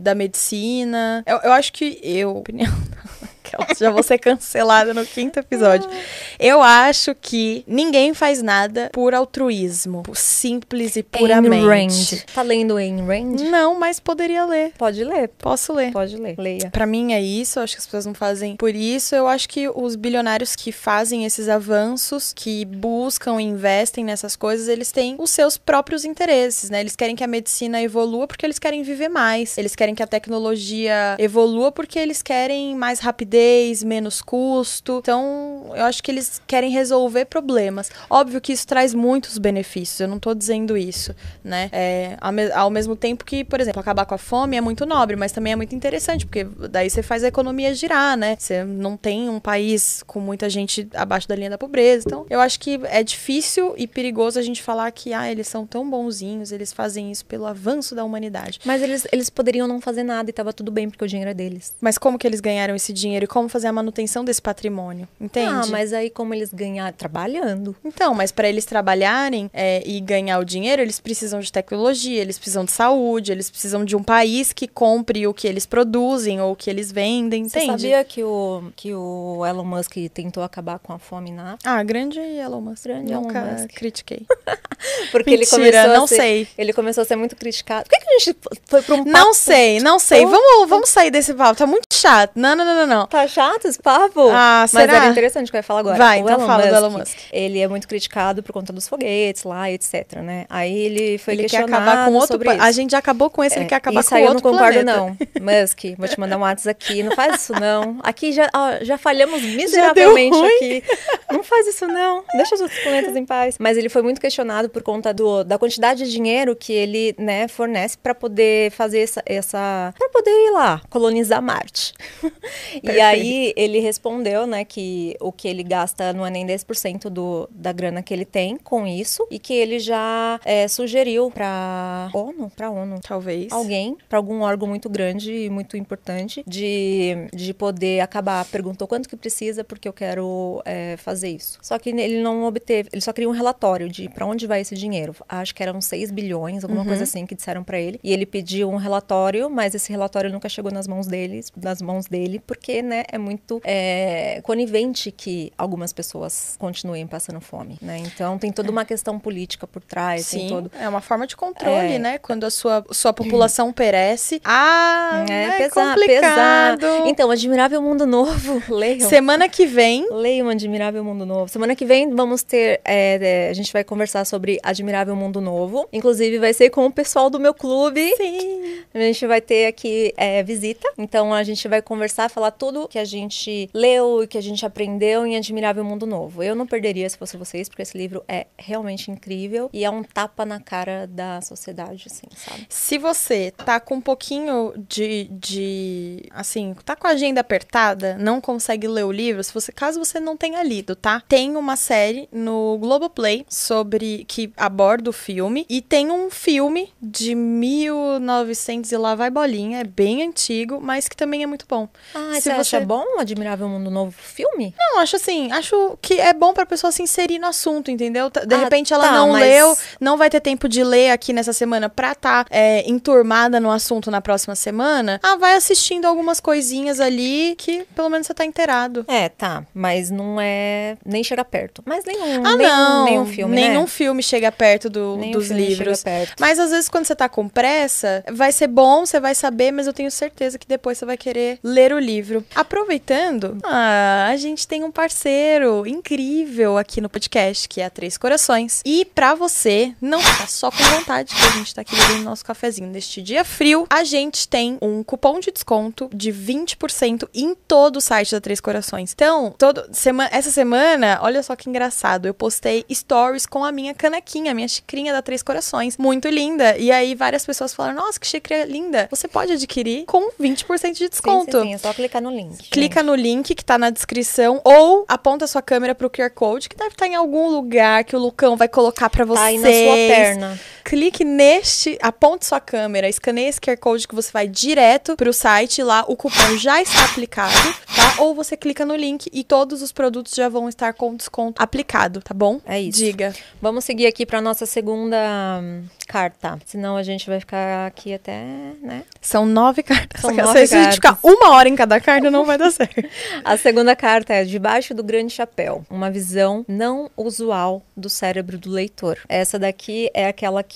da medicina. Eu, eu acho que eu, opinião já vou ser cancelada no quinto episódio. Eu acho que ninguém faz nada por altruísmo. Simples e puramente. Ayn Rand. Tá lendo Ayn Rand? Não, mas poderia ler. Pode ler. Posso ler. Pode ler. Leia. Pra mim é isso. Eu acho que as pessoas não fazem por isso. Eu acho que os bilionários que fazem esses avanços, que buscam e investem nessas coisas, eles têm os seus próprios interesses, né? Eles querem que a medicina evolua porque eles querem viver mais. Eles querem que a tecnologia evolua porque eles querem mais rapidez rapidez, menos custo. Então, eu acho que eles querem resolver problemas. Óbvio que isso traz muitos benefícios, eu não estou dizendo isso, né? É, ao, mesmo tempo que, por exemplo, acabar com a fome é muito nobre, mas também é muito interessante, porque daí você faz a economia girar, né? Você não tem um país com muita gente abaixo da linha da pobreza. Então, eu acho que é difícil e perigoso a gente falar que, ah, eles são tão bonzinhos, eles fazem isso pelo avanço da humanidade. Mas eles, eles poderiam não fazer nada e tava tudo bem, porque o dinheiro é deles. Mas como que eles ganharam esse dinheiro e como fazer a manutenção desse patrimônio, entende? Ah, mas aí como eles ganhar trabalhando. Então, mas para eles trabalharem é, e ganhar o dinheiro, eles precisam de tecnologia, eles precisam de saúde, eles precisam de um país que compre o que eles produzem ou o que eles vendem, entende? Você sabia que o, que o Elon Musk tentou acabar com a fome na África? Ah, grande Elon Musk. Grande Nunca Elon Musk. critiquei. Porque Mentira, ele começou não ser, sei. Ele começou a ser muito criticado. Por que, que a gente foi pra um? Não sei, não sei. Vamos, vamos sair desse papo. Tá muito chato. Não, não, não, não, não. Tá chato esse papo? Ah, será? Mas era interessante o que eu ia falar agora. Vai, o então Elon fala Musk, do Elon Musk. Ele é muito criticado por conta dos foguetes lá, etc, né? Aí ele foi ele quer questionado acabar com outro sobre pa- isso. A gente já acabou com esse, ele É, quer acabar isso com aí outro eu não concordo, planeta. não. Musk, vou te mandar um WhatsApp aqui. Não faz isso, não. Aqui já, ó, já falhamos miseravelmente ruim. aqui. Não faz isso, não. Deixa os outros planetas em paz. Mas ele foi muito questionado por conta do, da quantidade de dinheiro que ele, né, fornece para poder fazer essa. essa para poder ir lá, colonizar Marte. e aí ele respondeu, né, que o que ele gasta não é nem 10% do, da grana que ele tem com isso e que ele já é, sugeriu para ONU, para ONU, Talvez. alguém, para algum órgão muito grande e muito importante, de, de poder acabar. Perguntou quanto que precisa, porque eu quero é, fazer isso. Só que ele não obteve, ele só queria um relatório de para onde vai esse dinheiro. Acho que eram 6 bilhões, alguma Uhum. coisa assim que disseram para ele. E ele pediu um relatório, mas esse relatório nunca chegou nas mãos dele, nas mãos dele, porque, né, é muito é, conivente que algumas pessoas continuem passando fome, né? Então tem toda uma questão política por trás, Sim, todo é uma forma de controle, É. né? Quando a sua, sua população perece, ah, É, né, pesar, complicado. pesar. Então, Admirável Mundo Novo, leiam. Semana que vem. Leiam Admirável Mundo Novo. Semana que vem vamos ter. é, é, a gente vai conversar sobre Admirável Mundo Novo. Inclusive, vai ser com o pessoal do meu clube. Sim. A gente vai ter aqui é, visita. Então a gente vai conversar, falar tudo que a gente leu e que a gente aprendeu em Admirável Mundo Novo. Eu não perderia se fosse vocês, porque esse livro é realmente incrível e é um tapa na cara da sociedade, assim, sabe? Se você tá com um pouquinho de, de. Assim, tá com a agenda apertada, não consegue ler o livro, se você, caso você não tenha lido, tá? Tem uma série no Globoplay sobre. que aborda o filme. E tem um filme de 1900 e lá vai bolinha. É bem antigo, mas que também é muito bom. Ah, Se você acha bom Admirável Mundo Novo filme? Não, acho assim, acho que é bom pra pessoa se inserir no assunto, entendeu? De Ah, repente ela tá, não mas- leu, não vai ter tempo de ler aqui nessa semana pra tá é, enturmada no assunto na próxima semana. Ah, vai assistindo algumas coisinhas ali que pelo menos você tá inteirado. É, tá. Mas não é. Nem chega perto. Mas nenhum. Ah, nenhum, não. Nenhum filme. Nenhum né? filme chega perto do- dos filme livros. chega perto. Mas às vezes quando você tá com pressa, vai ser bom, você vai saber, mas eu tenho certeza que depois você vai querer ler o livro. Aproveitando, ah, a gente tem um parceiro incrível aqui no podcast, que é a Três Corações. E pra você não ficar só com vontade, que a gente tá aqui bebendo nosso cafezinho neste dia frio, a gente tem um cupom de desconto de 20% em todo o site da Três Corações. Então, todo, sema, essa semana, olha só que engraçado, eu postei stories com a minha canequinha, a minha xicrinha da Três Corações. Muito linda. E aí várias pessoas falaram, nossa, que xícara linda. Você pode adquirir com 20% de desconto. Sim, sim, sim, é só clicar no link. Clica no link que tá na descrição ou aponta sua câmera pro QR Code que deve estar em algum lugar que o Lucão vai colocar pra Tá aí na sua perna. Clique neste, aponte sua câmera, escaneie esse QR Code que você vai direto pro site, lá o cupom já está aplicado, tá? Ou você clica no link e todos os produtos já vão estar com desconto aplicado, tá bom? É isso. Diga. Vamos seguir aqui para nossa segunda carta. Senão a gente vai ficar aqui até, né? São nove cartas. São Se nove a gente ficar cartas. uma hora em cada carta, não vai dar certo. A segunda carta é Debaixo do Grande Chapéu. Uma visão não usual do cérebro do leitor. Essa daqui é aquela que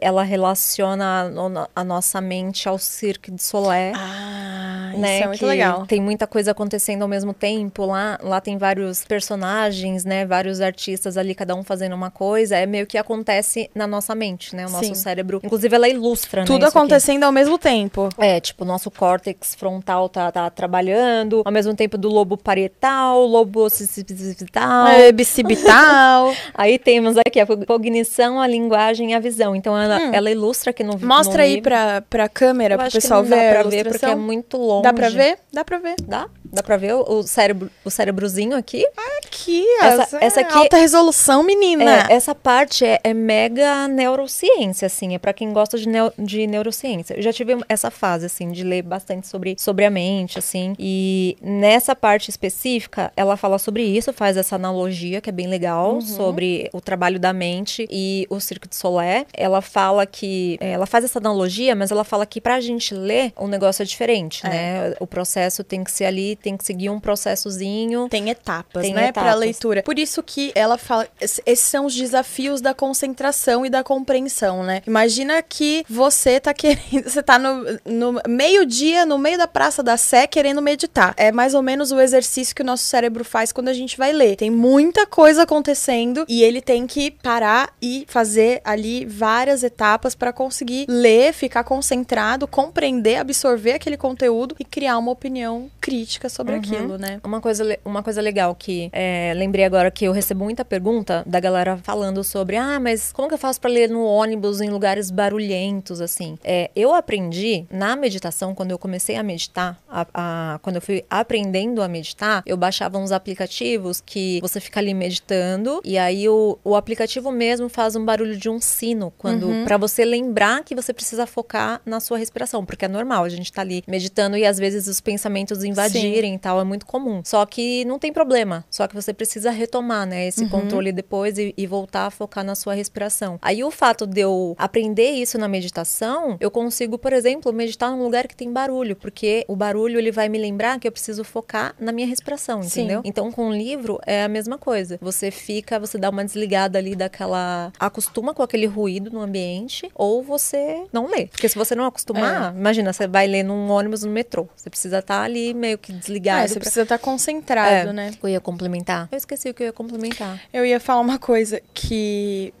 ela relaciona a, a nossa mente ao Cirque de Solé. Ah, né, isso é muito que legal. Tem muita coisa acontecendo ao mesmo tempo. Lá, lá tem vários personagens, né? Vários artistas ali, cada um fazendo uma coisa. É meio que acontece na nossa mente, né? O nosso Sim. cérebro. Inclusive, ela ilustra, né? Tudo aqui. acontecendo ao mesmo tempo. É, tipo, o nosso córtex frontal tá, tá trabalhando, ao mesmo tempo do lobo parietal, lobo occipital. É, bicipital. Aí temos aqui a cognição, a linguagem e a visão. Então ela, ela ilustra aqui no Hum. Mostra no aí livro. pra, pra câmera, Eu pro que pessoal não ver dá a pra ver porque é muito longe. Dá pra ver? Dá pra ver. Dá? Dá pra ver o, cérebro, o cérebrozinho aqui? Aqui, Essa- essa, essa aqui- alta resolução, menina. É, essa parte é, é mega neurociência, assim, é pra quem gosta de, neo- de neurociência. Eu já tive essa fase, assim, de ler bastante sobre, sobre a mente, assim, e nessa parte específica, ela fala sobre isso, faz essa analogia, que é bem legal, sobre o trabalho da mente e o Circo de Solé. Ela fala que, é, ela faz essa analogia, mas ela fala que pra gente ler, o negócio é diferente, É. né? O processo tem que ser ali, tem que seguir um processozinho. Tem etapas, Tem né, etapas. pra leitura. Por isso que ela fala, es- esses são os desafios da concentração e da compreensão, né? Imagina que você tá querendo, você tá no, no meio-dia, no meio da Praça da Sé, querendo meditar. É mais ou menos o exercício que o nosso cérebro faz quando a gente vai ler. Tem muita coisa acontecendo e ele tem que parar e fazer ali várias etapas pra conseguir ler, ficar concentrado, compreender, absorver aquele conteúdo e criar uma opinião crítica sobre aquilo, né? Uma coisa, uma coisa legal que é, lembrei agora que eu recebo muita pergunta da galera falando sobre ah, mas como que eu faço pra ler no ônibus em lugares barulhentos, assim? É, eu aprendi na meditação, quando eu comecei a meditar, a- a- quando eu fui aprendendo a meditar, eu baixava uns aplicativos que você fica ali meditando e aí o, o aplicativo mesmo faz um barulho de um sino quando para você lembrar que você precisa focar na sua respiração, porque é normal, a gente tá ali meditando e às vezes os pensamentos invadirem Sim. e tal, é muito comum. Só que não tem problema, só que você precisa retomar, né, esse uhum. controle depois e, e, voltar a focar na sua respiração. Aí o fato de eu aprender isso na meditação, eu consigo, por exemplo, meditar num lugar que tem barulho, porque o barulho ele vai me lembrar que eu preciso focar na minha respiração, entendeu? Sim. Então com o livro é a mesma coisa. Você fica, você dá uma desligada ali daquela acostuma com aquele ruído no ambiente ou você não lê. Porque se você não acostumar, é. imagina, você vai ler num ônibus no metrô. Você precisa estar tá ali meio que desligado. É, você pra... precisa estar tá concentrado, é. né? Eu ia complementar. Eu esqueci o que eu ia complementar. Eu ia falar uma coisa que,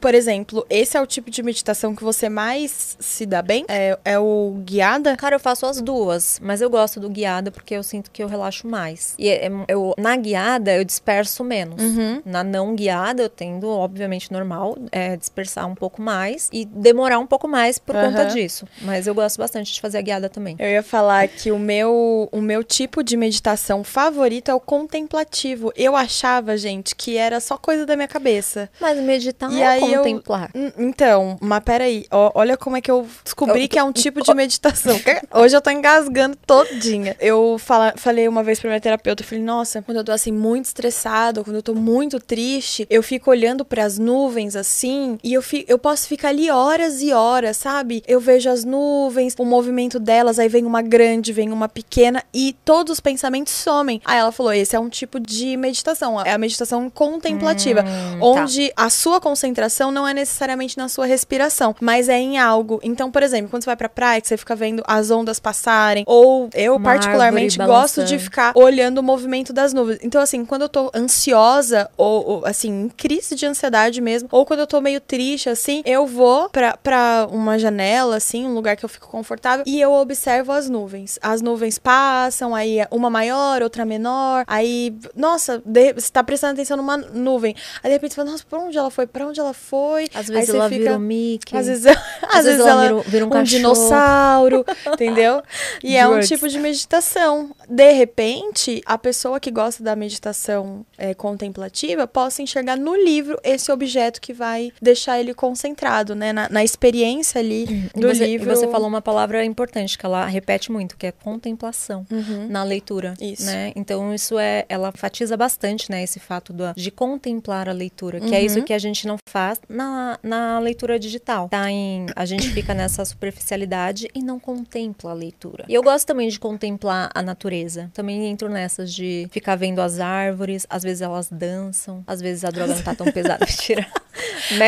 por exemplo, esse é o tipo de meditação que você mais se dá bem? É, é o guiada? Cara, eu faço as duas, mas eu gosto do guiada porque eu sinto que eu relaxo mais. E é, eu, na guiada eu disperso menos. Uhum. Na não guiada eu tendo, obviamente, normal, é, dispersar um pouco mais e demorar um pouco mais por uhum. conta disso. Mas eu gosto bastante de fazer a guiada também. Eu ia falar que o meu, o meu tipo de meditação favorito é o contemplativo. Eu achava, gente, que era só coisa da minha cabeça. Mas meditar e é contemplar. Eu... Então, mas peraí, ó, olha como é que eu descobri eu... que é um tipo de meditação. Hoje eu tô engasgando todinha. Eu fala, falei uma vez pra minha terapeuta, eu falei, nossa, quando eu tô assim muito estressado, quando eu tô muito triste, eu fico olhando para as nuvens assim, e eu, fico, eu posso ficar ali horas e horas, sabe? Eu vejo as nuvens, o movimento delas, aí vem uma grande, vem uma pequena, e todos os pensamentos somem. Aí ela falou: esse é um tipo de meditação, é a meditação contemplativa, hum, tá. onde tá. a sua concentração não é necessariamente na sua respiração, mas é em algo. Então, por exemplo, quando você vai pra praia, que você fica vendo as ondas passarem, ou eu uma particularmente gosto de ficar olhando o movimento das nuvens. Então, assim, quando eu tô ansiosa, ou, ou assim, em crise de ansiedade mesmo, ou quando eu tô meio triste, assim, eu vou pra, pra uma janela, assim, um lugar que eu fico confortável, e eu observo as nuvens. As nuvens passam, aí uma maior, outra menor, aí, nossa, de, você tá prestando atenção numa nuvem. Aí de repente você fala, nossa, pra onde ela foi? Pra onde ela foi? Às vezes ela fica... vira um Mickey. Às vezes, às, às vezes, ela, ela vira, vira um, um dinossauro, entendeu? E é um tipo de meditação. De repente, a pessoa que gosta da meditação é, contemplativa possa enxergar no livro esse objeto que vai deixar ele concentrado, né? Na, na experiência ali do você, livro. Você falou uma palavra importante que ela repete muito, que é contemplação uhum. Na leitura. Isso. Né? Então, isso é. Ela enfatiza bastante, né? Esse fato do, de contemplar a leitura, que uhum. é isso uhum. que a gente não faz na, na leitura digital. Tá em, a gente fica nessa superficialidade e não contempla a leitura. E eu gosto também de contemplar a natureza. Também entro nessas de ficar vendo as árvores, às vezes elas dançam, às vezes a droga não tá tão pesada. Mentira.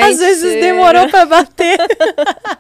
Às vezes demorou para bater.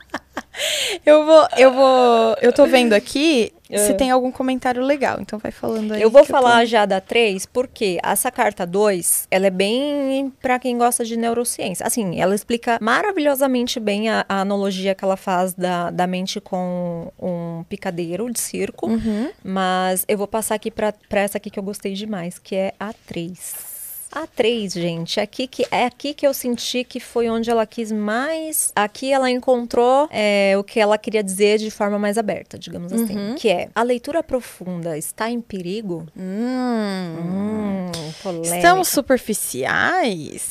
eu vou, eu vou, eu tô vendo aqui é. se tem algum comentário legal, então vai falando aí. Eu vou falar eu já da 3, porque essa carta 2, ela é bem para quem gosta de neurociência. Assim, ela explica maravilhosamente bem a, a, analogia que ela faz da, da mente com um picadeiro de circo, uhum. mas eu vou passar aqui para essa aqui que eu gostei demais, que é a 3. A 3, gente, aqui que é aqui que eu senti que foi onde ela quis mais. Aqui ela encontrou é, o que ela queria dizer de forma mais aberta, digamos assim. Uhum. Que é a leitura profunda está em perigo? Hum, hum Estamos superficiais?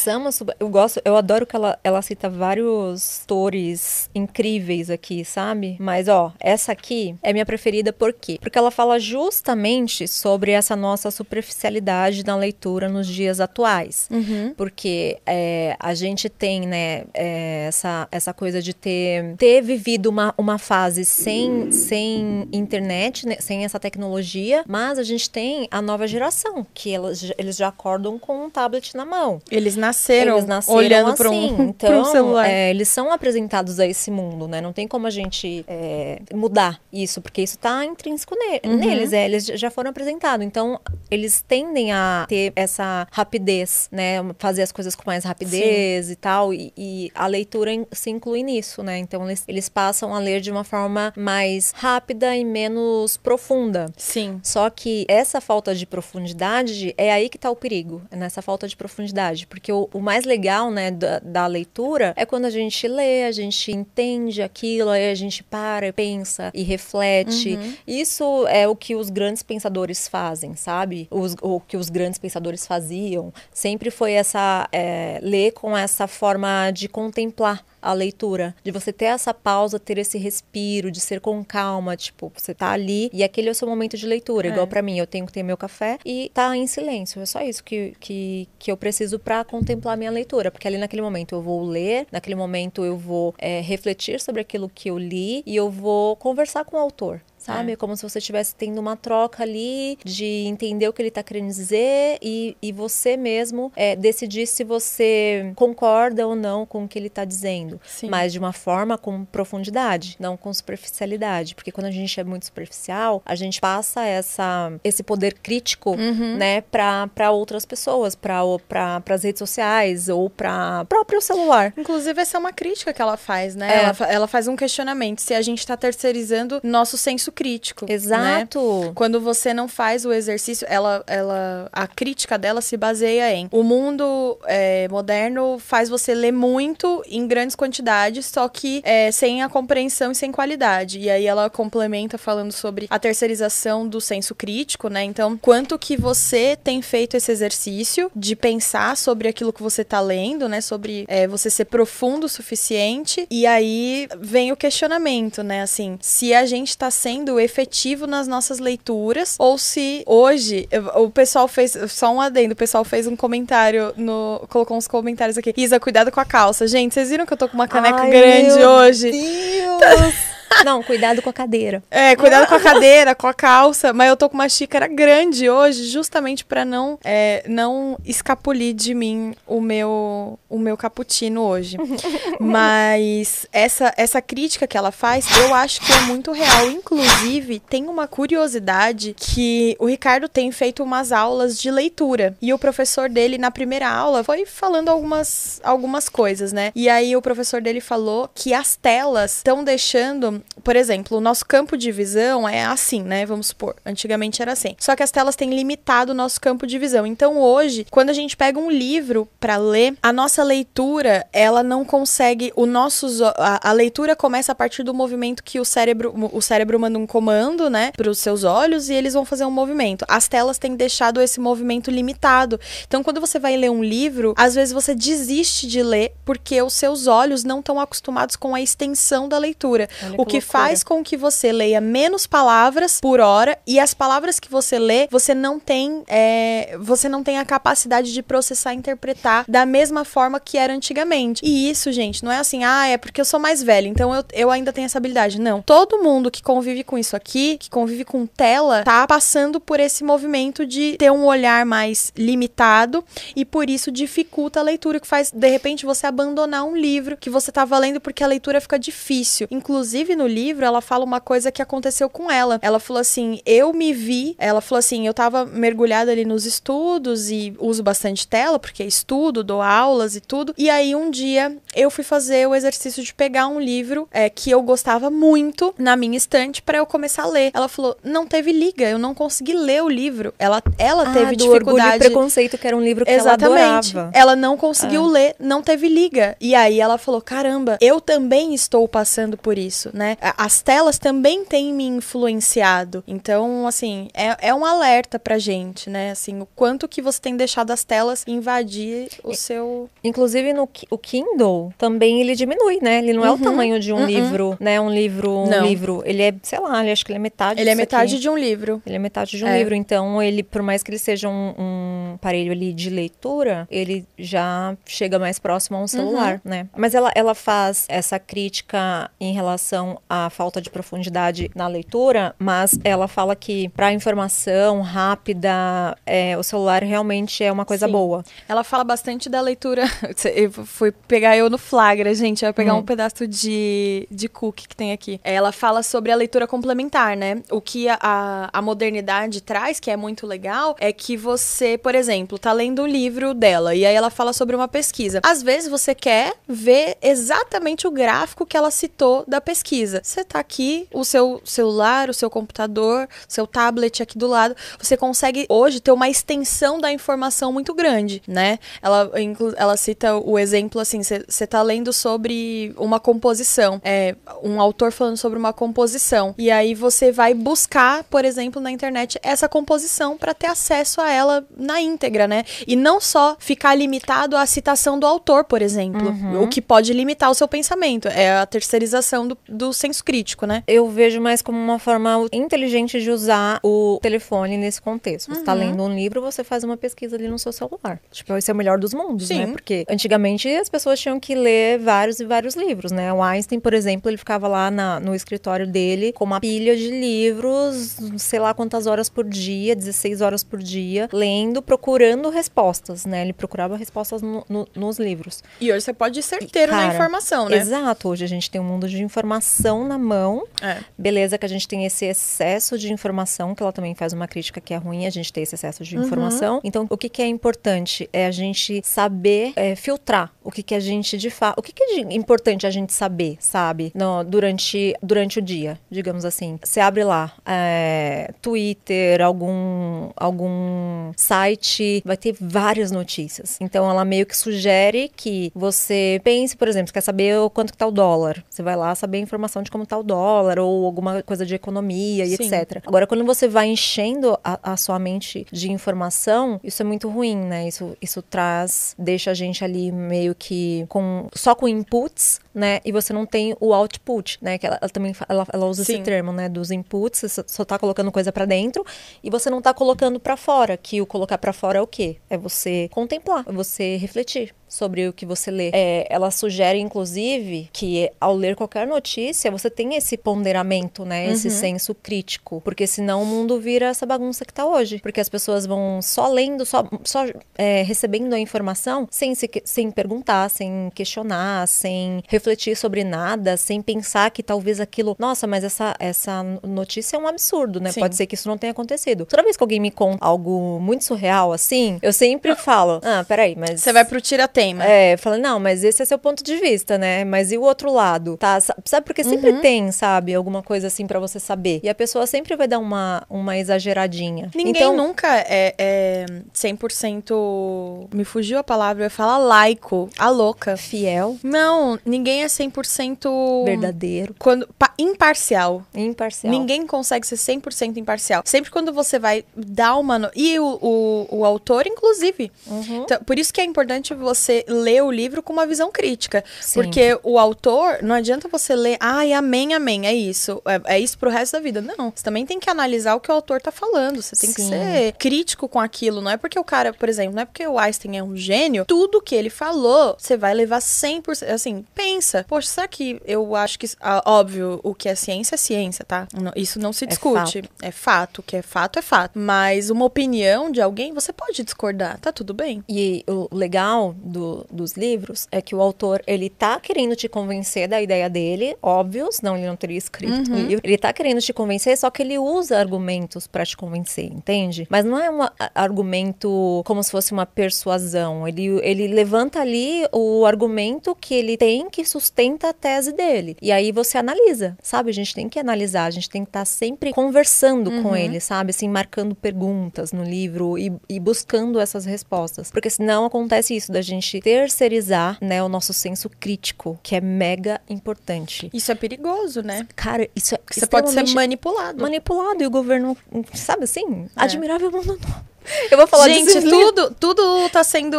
Sama eu gosto, eu adoro que ela, ela cita vários autores incríveis aqui, sabe? Mas ó, essa aqui é minha preferida por quê? Porque ela fala justamente sobre essa nossa superficialidade na leitura nos dias atuais. Uhum. Porque é, a gente tem, né, é, essa, essa coisa de ter, ter vivido uma, uma fase sem, sem internet, né, sem essa tecnologia, mas a gente tem a nova geração, que elas, eles já acordam com um tablet na mão. Eles nasceram, eles nasceram olhando para um, então, um celular. É, eles são apresentados a esse mundo, né? Não tem como a gente é, mudar isso, porque isso está intrínseco ne uhum. neles, é, eles já foram apresentados. Então, eles tendem a ter essa rapidez, né? Fazer as coisas com mais rapidez Sim. e tal. E, e, a leitura se inclui nisso, né? Então, eles, eles passam a ler de uma forma mais rápida e menos profunda. Sim. Só que essa falta de profundidade é aí que está o perigo, é nessa falta de profundidade. Porque porque o, o mais legal, né, da, da, leitura é quando a gente lê, a gente entende aquilo, aí a gente para, pensa e reflete. Uhum. Isso é o que os grandes pensadores fazem, sabe? Os, o que os grandes pensadores faziam. Sempre foi essa é, ler com essa forma de contemplar a leitura, de você ter essa pausa, ter esse respiro, de ser com calma, tipo, você tá ali e aquele é o seu momento de leitura. É. Igual para mim, eu tenho que ter meu café e tá em silêncio. É só isso que, que, que eu preciso para contemplar minha leitura, porque ali naquele momento eu vou ler, naquele momento eu vou é, refletir sobre aquilo que eu li e eu vou conversar com o autor sabe? É. Como se você estivesse tendo uma troca ali de entender o que ele está querendo dizer e, e você mesmo é, decidir se você concorda ou não com o que ele está dizendo. Sim. Mas de uma forma com profundidade, não com superficialidade. Porque quando a gente é muito superficial, a gente passa essa, esse poder crítico, uhum. né, para outras pessoas, para as redes sociais ou para próprio celular. Inclusive, essa é uma crítica que ela faz, né? É. Ela, ela faz um questionamento se a gente está terceirizando nosso senso senso crítico. Né? Exato. Né? Quando você não faz o exercício, ela, ela, a crítica dela se baseia em o mundo é, moderno faz você ler muito em grandes quantidades, só que é, sem a compreensão e sem qualidade. E aí ela complementa falando sobre a terceirização do senso crítico, né? Então, quanto que você tem feito esse exercício de pensar sobre aquilo que você está lendo, né? Sobre é, você ser profundo o suficiente. E aí vem o questionamento, né? Assim, se a gente está sendo sendo efetivo nas nossas leituras ou se hoje o pessoal fez só um adendo, o pessoal fez um comentário no colocou uns comentários aqui. Isa, cuidado com a calça. Gente, vocês viram que eu tô com uma caneca Ai, grande hoje? Deus. Não, cuidado com a cadeira. É, cuidado com a cadeira, com a calça. Mas eu tô com uma xícara grande hoje, justamente para não é, não escapulir de mim o meu o meu cappuccino hoje. Mas essa essa crítica que ela faz, eu acho que é muito real. Inclusive, tem uma curiosidade que o Ricardo tem feito umas aulas de leitura. E o professor dele, na primeira aula, foi falando algumas, algumas coisas, né? E aí o professor dele falou que as telas estão deixando por exemplo, o nosso campo de visão é assim, né? Vamos supor. Antigamente era assim. Só que as telas têm limitado o nosso campo de visão. Então, hoje, quando a gente pega um livro para ler, a nossa leitura, ela não consegue. O nosso, a, a, leitura começa a partir do movimento que o cérebro, o cérebro manda um comando, né, para os seus olhos e eles vão fazer um movimento. As telas têm deixado esse movimento limitado. Então, quando você vai ler um livro, às vezes você desiste de ler porque os seus olhos não estão acostumados com a extensão da leitura. Olha o que faz com que você leia menos palavras por hora e as palavras que você lê, você não tem, é, você não tem a capacidade de processar e interpretar da mesma forma que era antigamente. E isso, gente, não é assim, ah, é porque eu sou mais velha, então eu, eu ainda tenho essa habilidade. Não. Todo mundo que convive com isso aqui, que convive com tela, tá passando por esse movimento de ter um olhar mais limitado e por isso dificulta a leitura, que faz, de repente, você abandonar um livro que você tá lendo porque a leitura fica difícil. Inclusive, no livro, ela fala uma coisa que aconteceu com ela. Ela falou assim: eu me vi. Ela falou assim: eu tava mergulhada ali nos estudos e uso bastante tela, porque estudo, dou aulas e tudo. E aí um dia eu fui fazer o exercício de pegar um livro é, que eu gostava muito na minha estante para eu começar a ler. Ela falou: não teve liga, eu não consegui ler o livro. Ela, ela ah, teve do dificuldade. Orgulho e preconceito, que era um livro que Exatamente. ela adorava. Ela não conseguiu ah. ler, não teve liga. E aí ela falou: caramba, eu também estou passando por isso, né? Né? As telas também têm me influenciado. Então, assim, é, é um alerta pra gente, né? Assim, o quanto que você tem deixado as telas invadir o seu. Inclusive, no o Kindle também ele diminui, né? Ele não uhum. é o uhum. tamanho de um uhum. livro, né? Um livro, um livro. Ele é, sei lá, ele acho que ele é metade. Ele é metade aqui. de um livro. Ele é metade de um é. livro. Então, ele, por mais que ele seja um, um aparelho ali de leitura, ele já chega mais próximo a um celular, uhum. né? Mas ela, ela faz essa crítica em relação a falta de profundidade na leitura, mas ela fala que para informação rápida, é, o celular realmente é uma coisa Sim. boa. Ela fala bastante da leitura. Eu fui pegar eu no flagra, gente. Eu ia pegar hum. um pedaço de, de cookie que tem aqui. Ela fala sobre a leitura complementar, né? O que a, a modernidade traz, que é muito legal, é que você, por exemplo, tá lendo um livro dela e aí ela fala sobre uma pesquisa. Às vezes você quer ver exatamente o gráfico que ela citou da pesquisa pesquisa. Você tá aqui, o seu celular, o seu computador, seu tablet aqui do lado, você consegue hoje ter uma extensão da informação muito grande, né? Ela, ela cita o exemplo assim, você tá lendo sobre uma composição, é, um autor falando sobre uma composição, e aí você vai buscar, por exemplo, na internet essa composição para ter acesso a ela na íntegra, né? E não só ficar limitado à citação do autor, por exemplo, uhum. o que pode limitar o seu pensamento. É a terceirização do, do senso crítico, né? Eu vejo mais como uma forma inteligente de usar o telefone nesse contexto. Você está uhum. lendo um livro, você faz uma pesquisa ali no seu celular. Tipo, esse é o melhor dos mundos, né? Sim. né? Porque antigamente as pessoas tinham que ler vários e vários livros, né? O Einstein, por exemplo, ele ficava lá na, no escritório dele com uma pilha de livros, sei lá quantas horas por dia, 16 horas por dia, lendo, procurando respostas, né? Ele procurava respostas no, no, nos livros. E hoje você pode ir certeiro na informação, né? Exato. Hoje a gente tem um mundo de informação na mão. É. Beleza que a gente tem esse excesso de informação, que ela também faz uma crítica que é ruim a gente ter esse excesso de uhum. informação. Então, o que, que é importante? É a gente saber é, filtrar o que, que a gente de fato. O que, que é importante a gente saber, sabe? No, durante, durante o dia, digamos assim. Você abre lá, é, Twitter, algum, algum site, vai ter várias notícias. Então, ela meio que sugere que você pense, por exemplo, você quer saber o quanto que tá o dólar. Você vai lá saber a informação de como tá o dólar ou alguma coisa de economia e Sim. etc. Agora, quando você vai enchendo a, a, sua mente de informação, isso é muito ruim, né? Isso, isso traz, deixa a gente ali meio que com só com inputs, né? E você não tem o output, né? Que ela, ela também ela, ela usa Sim. esse termo, né? Dos inputs, você só tá colocando coisa para dentro e você não tá colocando para fora. Que o colocar para fora é o quê? É você contemplar, é você refletir sobre o que você lê. É, ela sugere, inclusive, que ao ler qualquer notícia, você tem esse ponderamento, né? Esse uhum. senso crítico. Porque senão o mundo vira essa bagunça que tá hoje. Porque as pessoas vão só lendo, só, só é, recebendo a informação sem, se, sem perguntar, sem questionar, sem refletir sobre nada, sem pensar que talvez aquilo. Nossa, mas essa, essa notícia é um absurdo, né? Sim. Pode ser que isso não tenha acontecido. Toda vez que alguém me conta algo muito surreal assim, eu sempre falo: Ah, peraí, mas. Você vai pro tira tema. É, fala, não, mas esse é seu ponto de vista, né? Mas e o outro lado? Tá? Sabe, porque sempre uhum. tem, sabe, alguma coisa assim para você saber. E a pessoa sempre vai dar uma, uma exageradinha. Ninguém então... nunca é, é 100%. Me fugiu a palavra, eu ia falar laico. A louca. Fiel. Não, ninguém é 100%. Verdadeiro. Quando, pa, imparcial. Imparcial. Ninguém consegue ser 100% imparcial. Sempre quando você vai dar uma. No... E o, o, o autor, inclusive. Uhum. Então, por isso que é importante você você lê o livro com uma visão crítica. Sim. Porque o autor, não adianta você ler, ai, amém, amém, é isso. É, é, isso pro resto da vida. Não. Você também tem que analisar o que o autor tá falando. Você tem Sim. que ser crítico com aquilo. Não é porque o cara, por exemplo, não é porque o Einstein é um gênio, tudo que ele falou, você vai levar 100%. Assim, pensa, poxa, será que eu acho que. Ah, óbvio, o que é ciência é ciência, tá? Não, isso não se é discute. É fato. é fato. O que é fato é fato. Mas uma opinião de alguém, você pode discordar. Tá tudo bem. E o legal do, dos livros é que o autor, ele tá querendo te convencer da ideia dele, óbvio, senão ele não teria escrito uhum. o livro. Ele tá querendo te convencer, só que ele usa argumentos para te convencer, entende? Mas não é um argumento como se fosse uma persuasão. Ele, ele levanta ali o argumento que ele tem que sustenta a tese dele. E aí você analisa, sabe? A gente tem que analisar, a gente tem que estar tá sempre conversando uhum. com ele, sabe? Assim, marcando perguntas no livro e, e buscando essas respostas. Porque senão acontece isso da gente gente terceirizar, né, o nosso senso crítico, que é mega importante. Isso é perigoso, né? Cara, isso é Você pode ser manipulado. Manipulado e o governo, sabe assim, é. admirável mundo novo. Eu vou falar Gente, disso. tudo, tudo tá sendo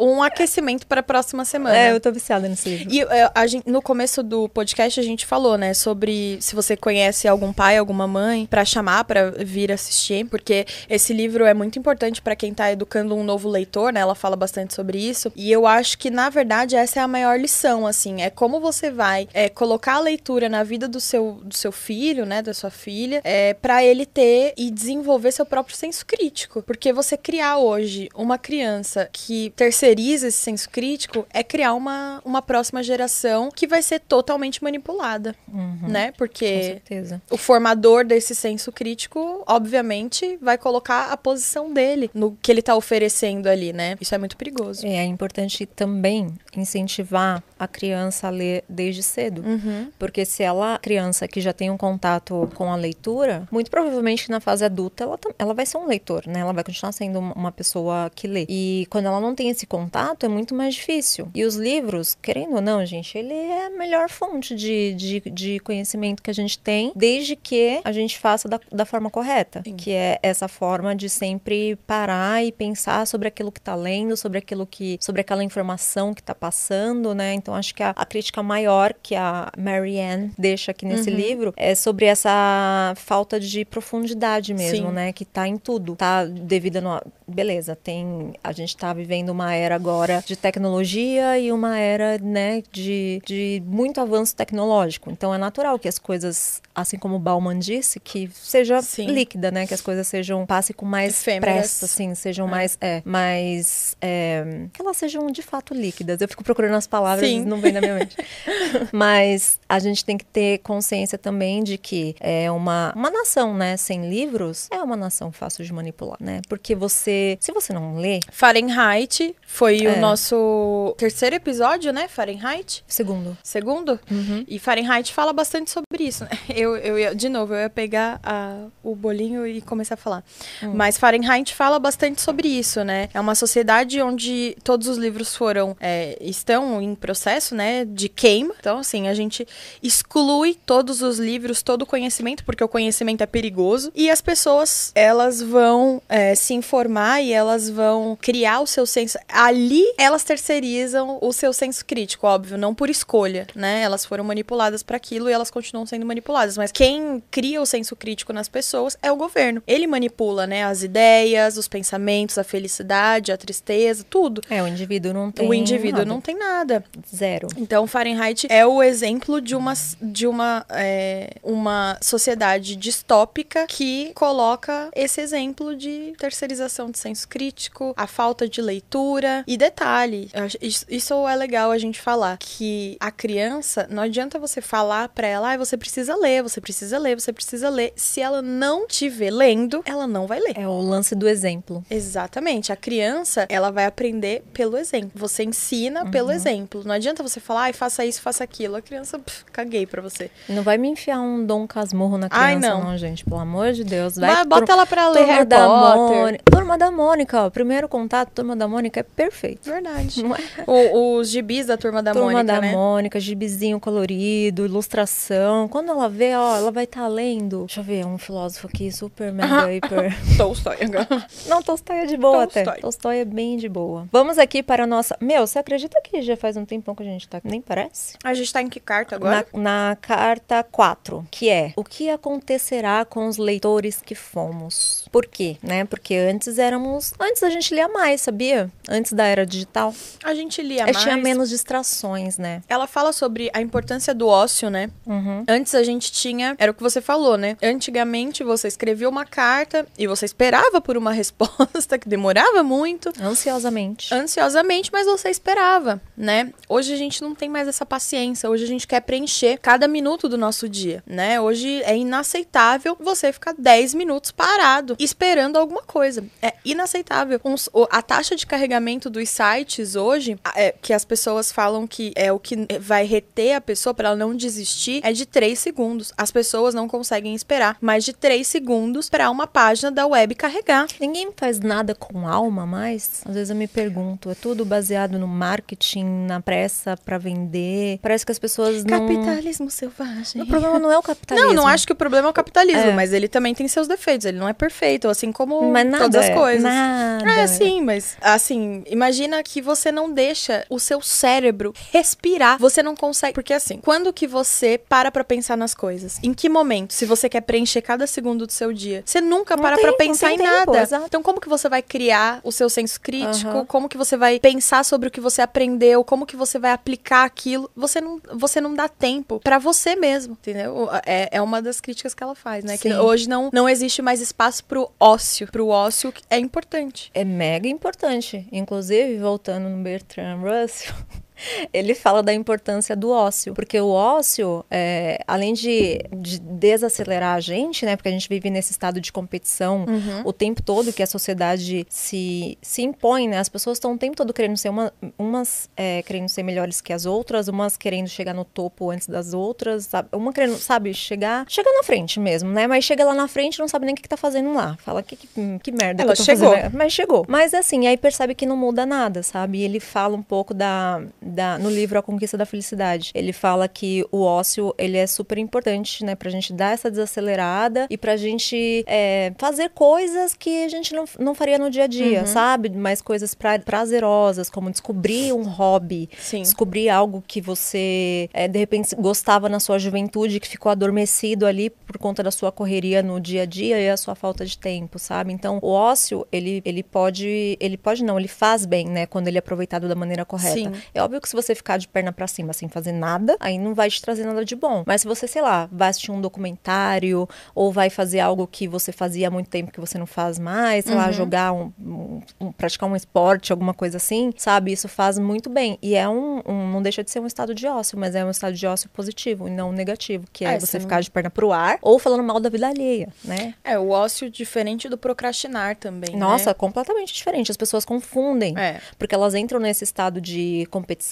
um aquecimento para a próxima semana. É, eu tô viciada nesse livro. E é, a gente, no começo do podcast a gente falou, né, sobre se você conhece algum pai, alguma mãe, para chamar para vir assistir, porque esse livro é muito importante para quem tá educando um novo leitor, né? Ela fala bastante sobre isso. E eu acho que na verdade essa é a maior lição, assim, é como você vai é, colocar a leitura na vida do seu, do seu filho, né, da sua filha, é, para ele ter e desenvolver seu próprio senso crítico. Porque você criar hoje uma criança que terceiriza esse senso crítico é criar uma, uma próxima geração que vai ser totalmente manipulada, uhum. né? Porque o formador desse senso crítico, obviamente, vai colocar a posição dele no que ele tá oferecendo ali, né? Isso é muito perigoso. É, é importante também incentivar a criança a ler desde cedo. Porque se ela, criança que já tem um contato com a leitura, muito provavelmente na fase adulta ela, ela vai ser um leitor, né? Ela vai continuar sendo uma- pessoa que lê. E quando ela não tem esse contato, é muito mais difícil. E os livros, querendo ou não, gente, ele é a melhor fonte de, de, de conhecimento que a gente tem, desde que a gente faça da, da forma correta. Sim. Que é essa forma de sempre parar e pensar sobre aquilo que tá lendo, sobre aquilo que. sobre aquela informação que tá passando, né? Então acho que a, a crítica maior que a Marianne deixa aqui nesse livro é sobre essa falta de profundidade mesmo, Sim. né? Que tá em tudo. Tá devido a. Beleza, tem. A gente tá vivendo uma era agora de tecnologia e uma era, né, de, de muito avanço tecnológico. Então é natural que as coisas, assim como o Bauman disse, que seja Sim. líquida, né? Que as coisas sejam. passe com mais Efêmeras. pressa, assim, sejam mais. É, mais. é, que elas sejam de fato líquidas. Eu fico procurando as palavras Sim. E não vem na minha mente. Mas a gente tem que ter consciência também de que é uma, uma nação, né, sem livros, é uma nação fácil de manipular, né? Porque você, se você não lê, Fahrenheit foi É. o nosso terceiro episódio, né? Fahrenheit. segundo, Segundo. E Fahrenheit fala bastante sobre isso. né? Eu, eu ia, de novo, eu ia pegar a- o bolinho e começar a falar. Mas Fahrenheit fala bastante sobre isso, né? É uma sociedade onde todos os livros foram, é, estão em processo, né, de queima. Então, assim, a gente exclui todos os livros, todo o conhecimento, porque o conhecimento é perigoso. E as pessoas, elas vão é, se informar e elas vão criar o seu senso. Ali, elas terceirizam o seu senso crítico, óbvio, não por escolha, né? Elas foram manipuladas para aquilo e elas continuam sendo manipuladas. Mas quem cria o senso crítico nas pessoas é o governo. Ele manipula, né, as ideias, os pensamentos, a felicidade, a tristeza, tudo. é, o indivíduo não tem o indivíduo nada. não tem nada. zero. Então, Fahrenheit é o exemplo de uma, de uma, é, uma sociedade distópica que coloca esse exemplo de terceirização de senso crítico, a falta de leitura. E detalhe, isso, é legal a gente falar, que a criança, não adianta você falar pra ela, ah, você precisa ler, você precisa ler, você precisa ler. Se ela não te ver lendo, ela não vai ler. É o lance do exemplo. Exatamente. A criança, ela vai aprender pelo exemplo. Você ensina Uhum. pelo exemplo. Não adianta você falar, ai, faça isso, faça aquilo. A criança, pff, caguei pra você. Não vai me enfiar um Dom Casmurro na Ai, criança, não. não. gente. Pelo amor de Deus. Vai, Vai, bota tur- ela pra ler Turma Harry da Potter. Mônica. Turma da Mônica, ó. Primeiro contato, Turma da Mônica é perfeito. Verdade. Não é? O- os gibis da Turma da Turma Mônica, da né? Mônica, gibizinho colorido, ilustração. Quando ela vê, ó, ela vai estar lendo. Deixa eu ver, um filósofo aqui super mega hiper. Tolstói. Não, Tolstói é de boa até. Tolstói. Tolstói é bem de boa. Vamos aqui para a nossa. Meu, você acredita que já faz um tempão que a gente tá. Nem parece? a gente tá em que carta agora? Na, na carta 4, que é o que acontecerá com os leitores que fomos. Por quê? Né? Porque antes éramos. Antes a gente lia mais, sabia? Antes da era digital. A gente lia mais. tinha menos distrações, né? Ela fala sobre a importância do ócio, né? Uhum. Antes a gente tinha, era o que você falou, né? Antigamente você escrevia uma carta e você esperava por uma resposta que demorava muito. Ansiosamente. ansiosamente, mas você esperava, né? Hoje a gente não tem mais essa paciência. Hoje a gente quer preencher cada minuto do nosso dia, né? Hoje é inaceitável você ficar 10 minutos parado esperando alguma coisa. É inaceitável. A taxa de carregamento dos sites hoje, é, que as pessoas falam que é o que vai reter a pessoa para ela não desistir, é de 3 segundos. As pessoas não conseguem esperar mais de 3 segundos para uma página da web carregar. Ninguém faz nada com alma mais. Às vezes eu me pergunto, é tudo baseado no marketing, na pressa pra vender. Parece que as pessoas não. Capitalismo selvagem. O problema não é o capitalismo. Não, não acho que o problema é o capitalismo, É. mas ele também tem seus defeitos. Ele não é perfeito, assim como Mas nada todas as é, coisas. Nada. É, sim, mas assim, imagina que você não deixa o seu cérebro respirar. Você não consegue. Porque assim, quando que você para pra pensar nas coisas? Em que momento? Se você quer preencher cada segundo do seu dia, você nunca Não para tem, pra pensar em tempo, nada. exato. Então, como que você vai criar o seu senso crítico? Aham. Como que você vai pensar sobre o que você aprendeu? Como que você vai aplicar aquilo? Você não, você não dá tempo pra você mesmo, entendeu? É, é uma das críticas que ela faz, né? Que Sim. hoje não, não existe mais espaço pro ócio. Pro ócio que é importante. É mega importante. Inclusive, voltando no Bertrand Russell, ele fala da importância do ócio, porque o ócio, é, além de, de, desacelerar a gente, né, porque a gente vive nesse estado de competição uhum. o tempo todo, que a sociedade se, se impõe, né, as pessoas estão o tempo todo querendo ser uma, umas é, querendo ser melhores que as outras, umas querendo chegar no topo antes das outras, sabe? uma querendo, sabe, chegar, chegar na frente mesmo, né, mas chega lá na frente não sabe nem o que, que tá fazendo lá, fala que, que, que merda Ela que eu tô chegou. fazendo, mas chegou, mas assim, aí percebe que não muda nada, sabe, e ele fala um pouco da da, no livro A Conquista da Felicidade. Ele fala que o ócio ele é super importante, né, pra gente dar essa desacelerada e pra gente é, fazer coisas que a gente não, não faria no dia a dia, uhum. sabe? Mas coisas pra, prazerosas, como descobrir um hobby, Sim. descobrir algo que você é, de repente gostava na sua juventude, que ficou adormecido ali por conta da sua correria no dia a dia e a sua falta de tempo, sabe? Então, o ócio, ele, ele pode, ele pode não, ele faz bem, né, quando ele é aproveitado da maneira correta. Sim. É óbvio que se você ficar de perna para cima sem fazer nada, aí não vai te trazer nada de bom. Mas se você, sei lá, vai assistir um documentário ou vai fazer algo que você fazia há muito tempo que você não faz mais, sei uhum. lá, jogar um, um, um, praticar um esporte, alguma coisa assim, sabe? Isso faz muito bem. E é um, um, não deixa de ser um estado de ócio, mas é um estado de ócio positivo e não negativo, que é, é você sim. ficar de perna pro ar ou falando mal da vida alheia, né? É, o ócio diferente do procrastinar também. Nossa, né? completamente diferente. As pessoas confundem. É. Porque elas entram nesse estado de competição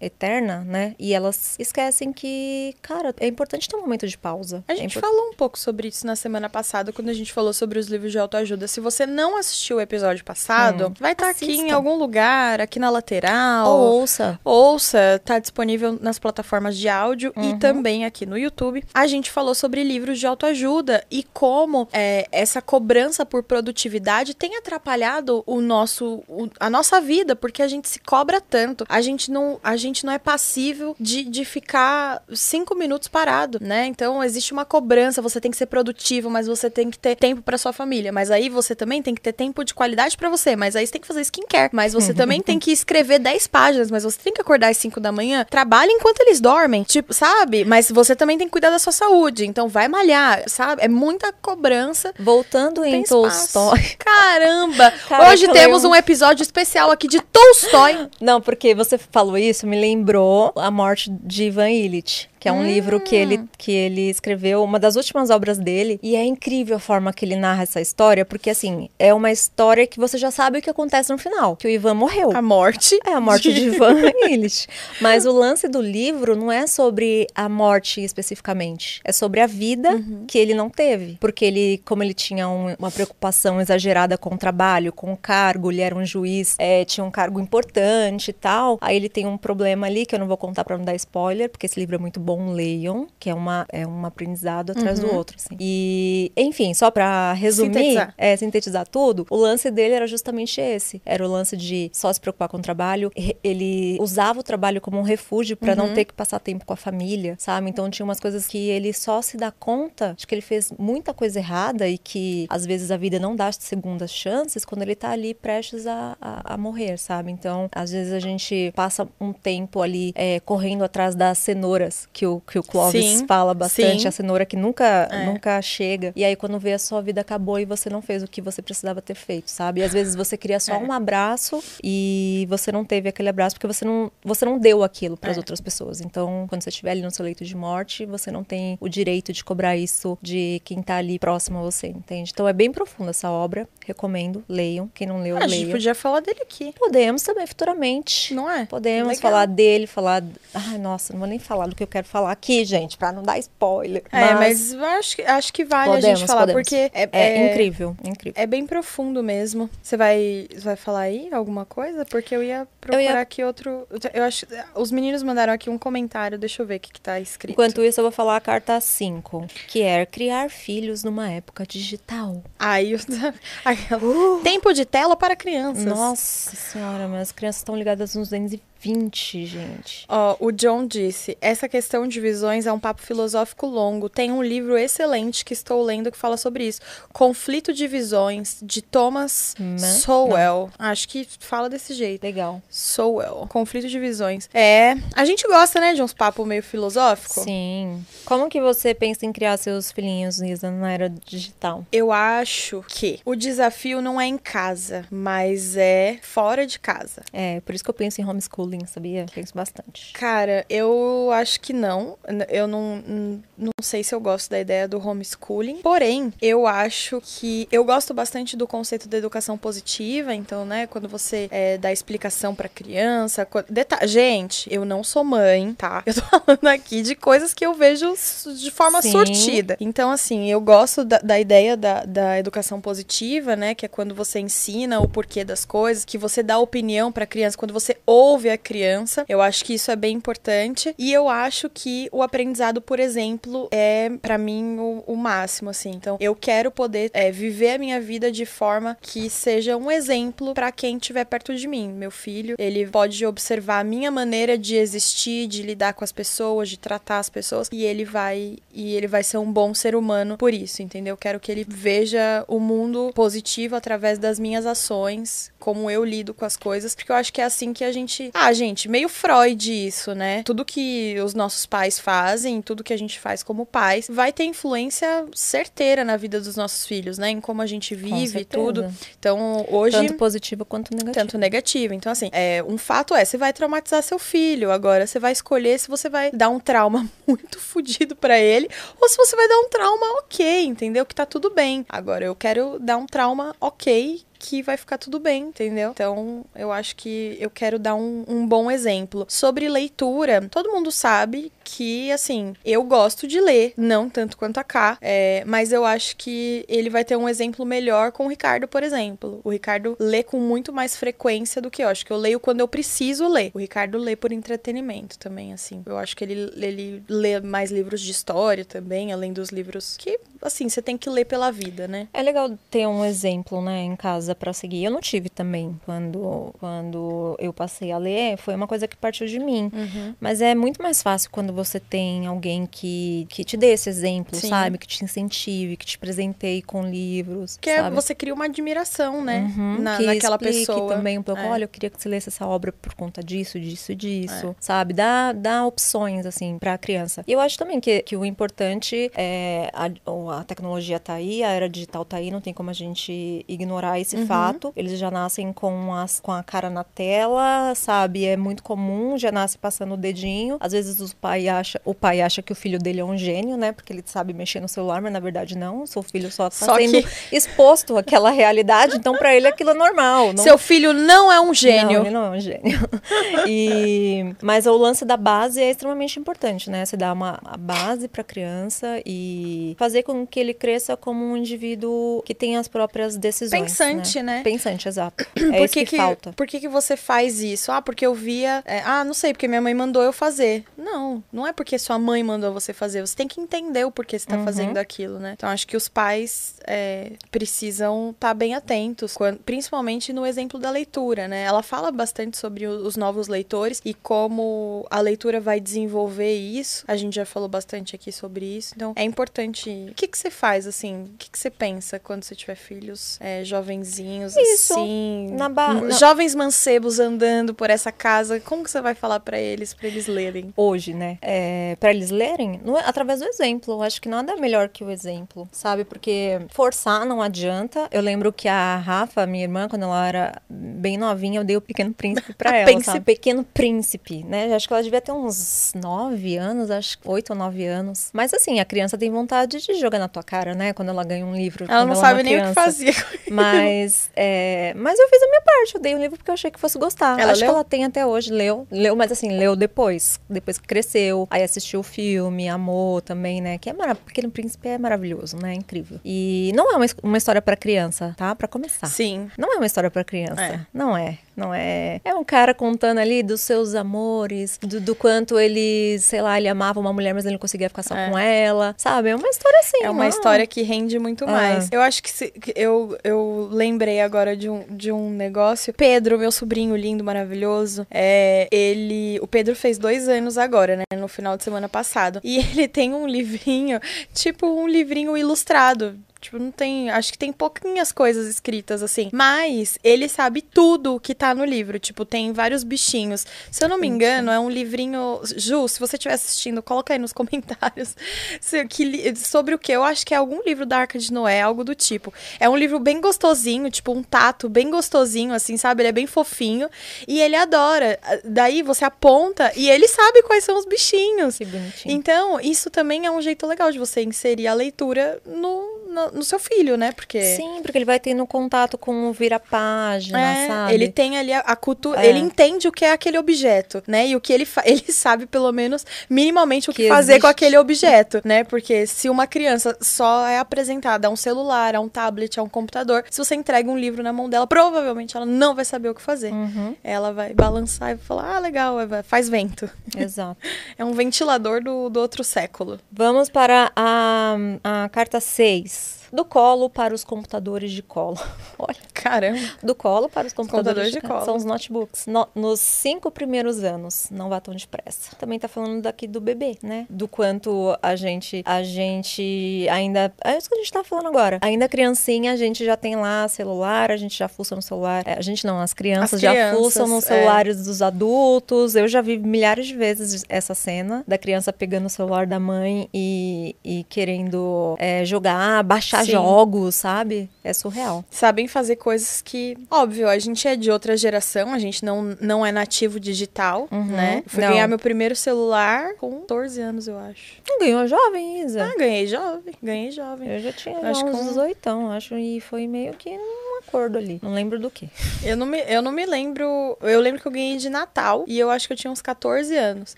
eterna, né? E elas esquecem que, cara, é importante ter um momento de pausa. A gente é falou um pouco sobre isso na semana passada, quando a gente falou sobre os livros de autoajuda. Se você não assistiu o episódio passado, hum, vai estar tá aqui em algum lugar, aqui na lateral. Ou ouça. Ouça, tá disponível nas plataformas de áudio uhum. e também aqui no YouTube. A gente falou sobre livros de autoajuda e como é, essa cobrança por produtividade tem atrapalhado o nosso, o, a nossa vida, porque a gente se cobra tanto. A gente não, a gente não é passível de, de ficar cinco minutos parado, né? Então existe uma cobrança, você tem que ser produtivo, mas você tem que ter tempo para sua família. Mas aí você também tem que ter tempo de qualidade para você. Mas aí você tem que fazer skincare. Mas você também tem que escrever 10 páginas, mas você tem que acordar às 5 da manhã. Trabalha enquanto eles dormem. Tipo, sabe? Mas você também tem que cuidar da sua saúde. Então vai malhar, sabe? É muita cobrança. Voltando em Tolstói. Caramba! Cara, Hoje temos um episódio especial aqui de Tolstói. Não, porque você falou isso, me lembrou a morte de Ivan Illich que é um hum. livro que ele, hum. que ele escreveu, uma das últimas obras dele. E é incrível a forma que ele narra essa história, porque assim, é uma história que você já sabe o que acontece no final, que o Ivan morreu. A morte? É a morte de, de Ivan Illich. Mas o lance do livro não é sobre a morte especificamente, é sobre a vida uhum. que ele não teve. Porque ele, como ele tinha um, uma preocupação exagerada com o trabalho, com o cargo, ele era um juiz, é, tinha um cargo importante e tal. Aí ele tem um problema ali que eu não vou contar para não dar spoiler, porque esse livro é muito bom bom leiam, que é, uma, é um aprendizado atrás uhum. do outro. Assim. E, enfim, só para resumir, sintetizar. É, sintetizar tudo, o lance dele era justamente esse. Era o lance de só se preocupar com o trabalho. Ele usava o trabalho como um refúgio para uhum. não ter que passar tempo com a família, sabe? Então tinha umas coisas que ele só se dá conta de que ele fez muita coisa errada e que às vezes a vida não dá segundas chances quando ele tá ali prestes a, a, a morrer, sabe? Então, às vezes a gente passa um tempo ali é, correndo atrás das cenouras que o, que o Clóvis sim, fala bastante, sim. a cenoura que nunca, é. nunca chega. E aí, quando vê a sua vida acabou e você não fez o que você precisava ter feito, sabe? E às vezes você queria só é. um abraço e você não teve aquele abraço porque você não, você não deu aquilo para as é. outras pessoas. Então, quando você estiver ali no seu leito de morte, você não tem o direito de cobrar isso de quem tá ali próximo a você, entende? Então, é bem profunda essa obra. Recomendo, leiam. Quem não leu, ah, leia. A gente podia falar dele aqui. Podemos também, futuramente. Não é? Podemos Legal. falar dele, falar. Ai, nossa, não vou nem falar do que eu quero falar aqui, gente, para não dar spoiler. É, mas, mas acho, que, acho que vale podemos, a gente falar, podemos. porque é, é, é, incrível, incrível. É bem profundo mesmo. Você vai, vai falar aí alguma coisa? Porque eu ia procurar eu ia... aqui outro. Eu acho. Os meninos mandaram aqui um comentário, deixa eu ver o que, que tá escrito. Enquanto isso, eu vou falar a carta 5, que é criar filhos numa época digital. Aí, uh. tempo de tela para crianças. Nossa senhora, mas as crianças estão ligadas nos 220 20, gente. Ó, oh, o John disse: essa questão de visões é um papo filosófico longo. Tem um livro excelente que estou lendo que fala sobre isso. Conflito de Visões, de Thomas Não. Sowell. Não. Acho que fala desse jeito. Legal. Sowell. Conflito de Visões. É. A gente gosta, né, de uns papos meio filosóficos. Sim. Como que você pensa em criar seus filhinhos, Nisa, na era digital? Eu acho que o desafio não é em casa, mas é fora de casa. É, por isso que eu penso em homeschool homeschooling, sabia? Penso bastante. Cara, eu acho que não. Eu não, não sei se eu gosto da ideia do homeschooling. Porém, eu acho que eu gosto bastante do conceito da educação positiva. Então, né, quando você é, dá explicação pra criança. Deta Gente, eu não sou mãe, tá? Eu tô falando aqui de coisas que eu vejo de forma Sim. sortida. Então, assim, eu gosto da, da ideia da, da educação positiva, né? Que é quando você ensina o porquê das coisas, que você dá opinião pra criança, quando você ouve a criança. Eu acho que isso é bem importante. E eu acho que o aprendizado, por exemplo, é para mim o, o, máximo, assim. Então, eu quero poder é, viver a minha vida de forma que seja um exemplo para quem estiver perto de mim. Meu filho, ele pode observar a minha maneira de existir, de lidar com as pessoas, de tratar as pessoas, e ele vai e ele vai ser um bom ser humano por isso, entendeu? Eu quero que ele veja o mundo positivo através das minhas ações, como eu lido com as coisas, porque eu acho que é assim que a gente, ah, gente, meio Freud isso, né? Tudo que os nossos pais fazem, tudo que a gente faz como pais, vai ter influência certeira na vida dos nossos filhos, né? Em como a gente vive tudo. Então, hoje tanto positivo quanto negativo. Tanto negativo. Então, assim, é, um fato é, você vai traumatizar seu filho, agora você vai escolher se você vai dar um trauma muito fodido para ele ou se você vai dar um trauma OK, entendeu? Que tá tudo bem. Agora eu quero dar um trauma OK que vai ficar tudo bem, entendeu? Então, eu acho que eu quero dar um, um bom exemplo. Sobre leitura, todo mundo sabe que, assim, eu gosto de ler, não tanto quanto a K, é, mas eu acho que ele vai ter um exemplo melhor com o Ricardo, por exemplo. O Ricardo lê com muito mais frequência do que eu. Acho que eu leio quando eu preciso ler. O Ricardo lê por entretenimento também, assim. Eu acho que ele, ele lê mais livros de história também, além dos livros que, assim, você tem que ler pela vida, né? É legal ter um exemplo, né, em casa para seguir. Eu não tive também quando, quando eu passei a ler, foi uma coisa que partiu de mim. Uhum. Mas é muito mais fácil quando você tem alguém que, que te dê esse exemplo, Sim. sabe? Que te incentive, que te presenteie com livros. Que é, você cria uma admiração, né? Uhum, Na, que naquela pessoa. também um pouco, é. olha, eu queria que você lesse essa obra por conta disso, disso, disso, é. sabe? Dá, dá opções, assim, pra criança. E eu acho também que, que o importante é a, a tecnologia tá aí, a era digital tá aí, não tem como a gente ignorar esse uhum. fato. Eles já nascem com, as, com a cara na tela, sabe? É muito comum, já nasce passando o dedinho. Às vezes o pai acha, o pai acha que o filho dele é um gênio, né? Porque ele sabe mexer no celular, mas na verdade não. Seu filho só está sendo que... exposto àquela realidade, então para ele aquilo é normal. Não... Seu filho não é um gênio. Não, ele não é um gênio. e... Mas o lance da base é extremamente importante, né? Você dá uma base para a criança e fazer com que ele cresça como um indivíduo que tem as próprias decisões. Pensante, Pensante, né? Pensante, exato. É por que, que, que, falta. Por que, que você faz isso? Ah, porque eu via. É, ah, não sei, porque minha mãe mandou eu fazer. Não, não é porque sua mãe mandou você fazer. Você tem que entender o porquê você tá uhum. fazendo aquilo, né? Então acho que os pais é, precisam estar tá bem atentos, quando, principalmente no exemplo da leitura, né? Ela fala bastante sobre os novos leitores e como a leitura vai desenvolver isso. A gente já falou bastante aqui sobre isso. Então é importante. O que, que você faz, assim? O que, que você pensa quando você tiver filhos é, jovens isso, assim. Na ba... Na... Jovens mancebos andando por essa casa, como que você vai falar para eles, para eles lerem? Hoje, né? É, para eles lerem, é através do exemplo. Eu acho que nada é melhor que o exemplo, sabe? Porque forçar não adianta. Eu lembro que a Rafa, minha irmã, quando ela era bem novinha, eu dei o Pequeno Príncipe para ela, príncipe. sabe? Pequeno Príncipe, né? Acho que ela devia ter uns nove anos, acho que oito ou nove anos. Mas assim, a criança tem vontade de jogar na tua cara, né? Quando ela ganha um livro. Ela não ela é sabe nem o que fazia. Mas é, mas eu fiz a minha parte. Eu dei o livro porque eu achei que fosse gostar. Ela Acho leu? que ela tem até hoje. Leu, leu, mas assim, leu depois. Depois que cresceu. Aí assistiu o filme, amou também, né? Que é maravilhoso. Pequeno Príncipe é maravilhoso, né? É incrível. E não é uma, uma história para criança, tá? Para começar. Sim. Não é uma história para criança. É. Não é. Não é. É um cara contando ali dos seus amores, do, do, quanto ele, sei lá, ele amava uma mulher, mas ele não conseguia ficar só é. com ela. Sabe? É uma história assim. É uma não. história que rende muito ah. mais. Eu acho que se, eu, eu lembrei agora de um, de um negócio. Pedro, meu sobrinho lindo, maravilhoso, é, ele. O Pedro fez dois anos agora, né? No final de semana passado. E ele tem um livrinho, tipo um livrinho ilustrado Tipo, não tem. Acho que tem pouquinhas coisas escritas assim. Mas ele sabe tudo que tá no livro. Tipo, tem vários bichinhos. Se eu não me engano, é um livrinho. Ju, se você estiver assistindo, coloca aí nos comentários se, que, sobre o que. Eu acho que é algum livro da Arca de Noé, algo do tipo. É um livro bem gostosinho, tipo, um tato bem gostosinho, assim, sabe? Ele é bem fofinho. E ele adora. Daí você aponta e ele sabe quais são os bichinhos. Que bonitinho. Então, isso também é um jeito legal de você inserir a leitura no, no, no seu filho, né? Porque. Sim, porque ele vai tendo contato com o vira-página, É, sabe? ele tem ali a, a cultura, É. ele entende o que é aquele objeto, né? E o que ele ele sabe pelo menos minimamente o que, Que fazer com existe. aquele objeto, né? Porque se uma criança só é apresentada a um celular, a um tablet, a um computador, se você entrega um livro na mão dela, provavelmente ela não vai saber o que fazer. Uhum, Ela vai balançar e vai falar: "Ah, legal, faz vento". exato. É um ventilador do, do outro século. Vamos para a, a carta 6. Do colo para os computadores de colo. Olha, Caramba. do colo para os computadores, computadores de de colo. São os notebooks. No- nos cinco primeiros anos, não vá tão depressa. Também tá falando daqui do bebê, né? Do quanto a gente, a gente ainda, é isso que a gente tá falando agora. Ainda criancinha, a gente já tem lá celular, a gente já fuça no celular. É, a gente não, as crianças, As já crianças, fuçam nos é. celulares dos adultos. Eu já vi milhares de vezes essa cena da criança pegando o celular da mãe e, e querendo é, jogar, baixar Sim. jogos, sabe? É surreal. sabem fazer coisas que, óbvio, a gente é de outra geração, a gente não, não é nativo digital, Uhum, né? Fui não. ganhar meu primeiro celular com 14 anos, eu acho. Não ganhou jovem, Isa. Ah, ganhei jovem, ganhei jovem. Eu já tinha Acho uns um- 18, acho, e foi meio que um acordo ali. Não lembro do que. Eu não, me, eu não me lembro. Eu lembro que eu ganhei de Natal e eu acho que eu tinha uns 14 anos.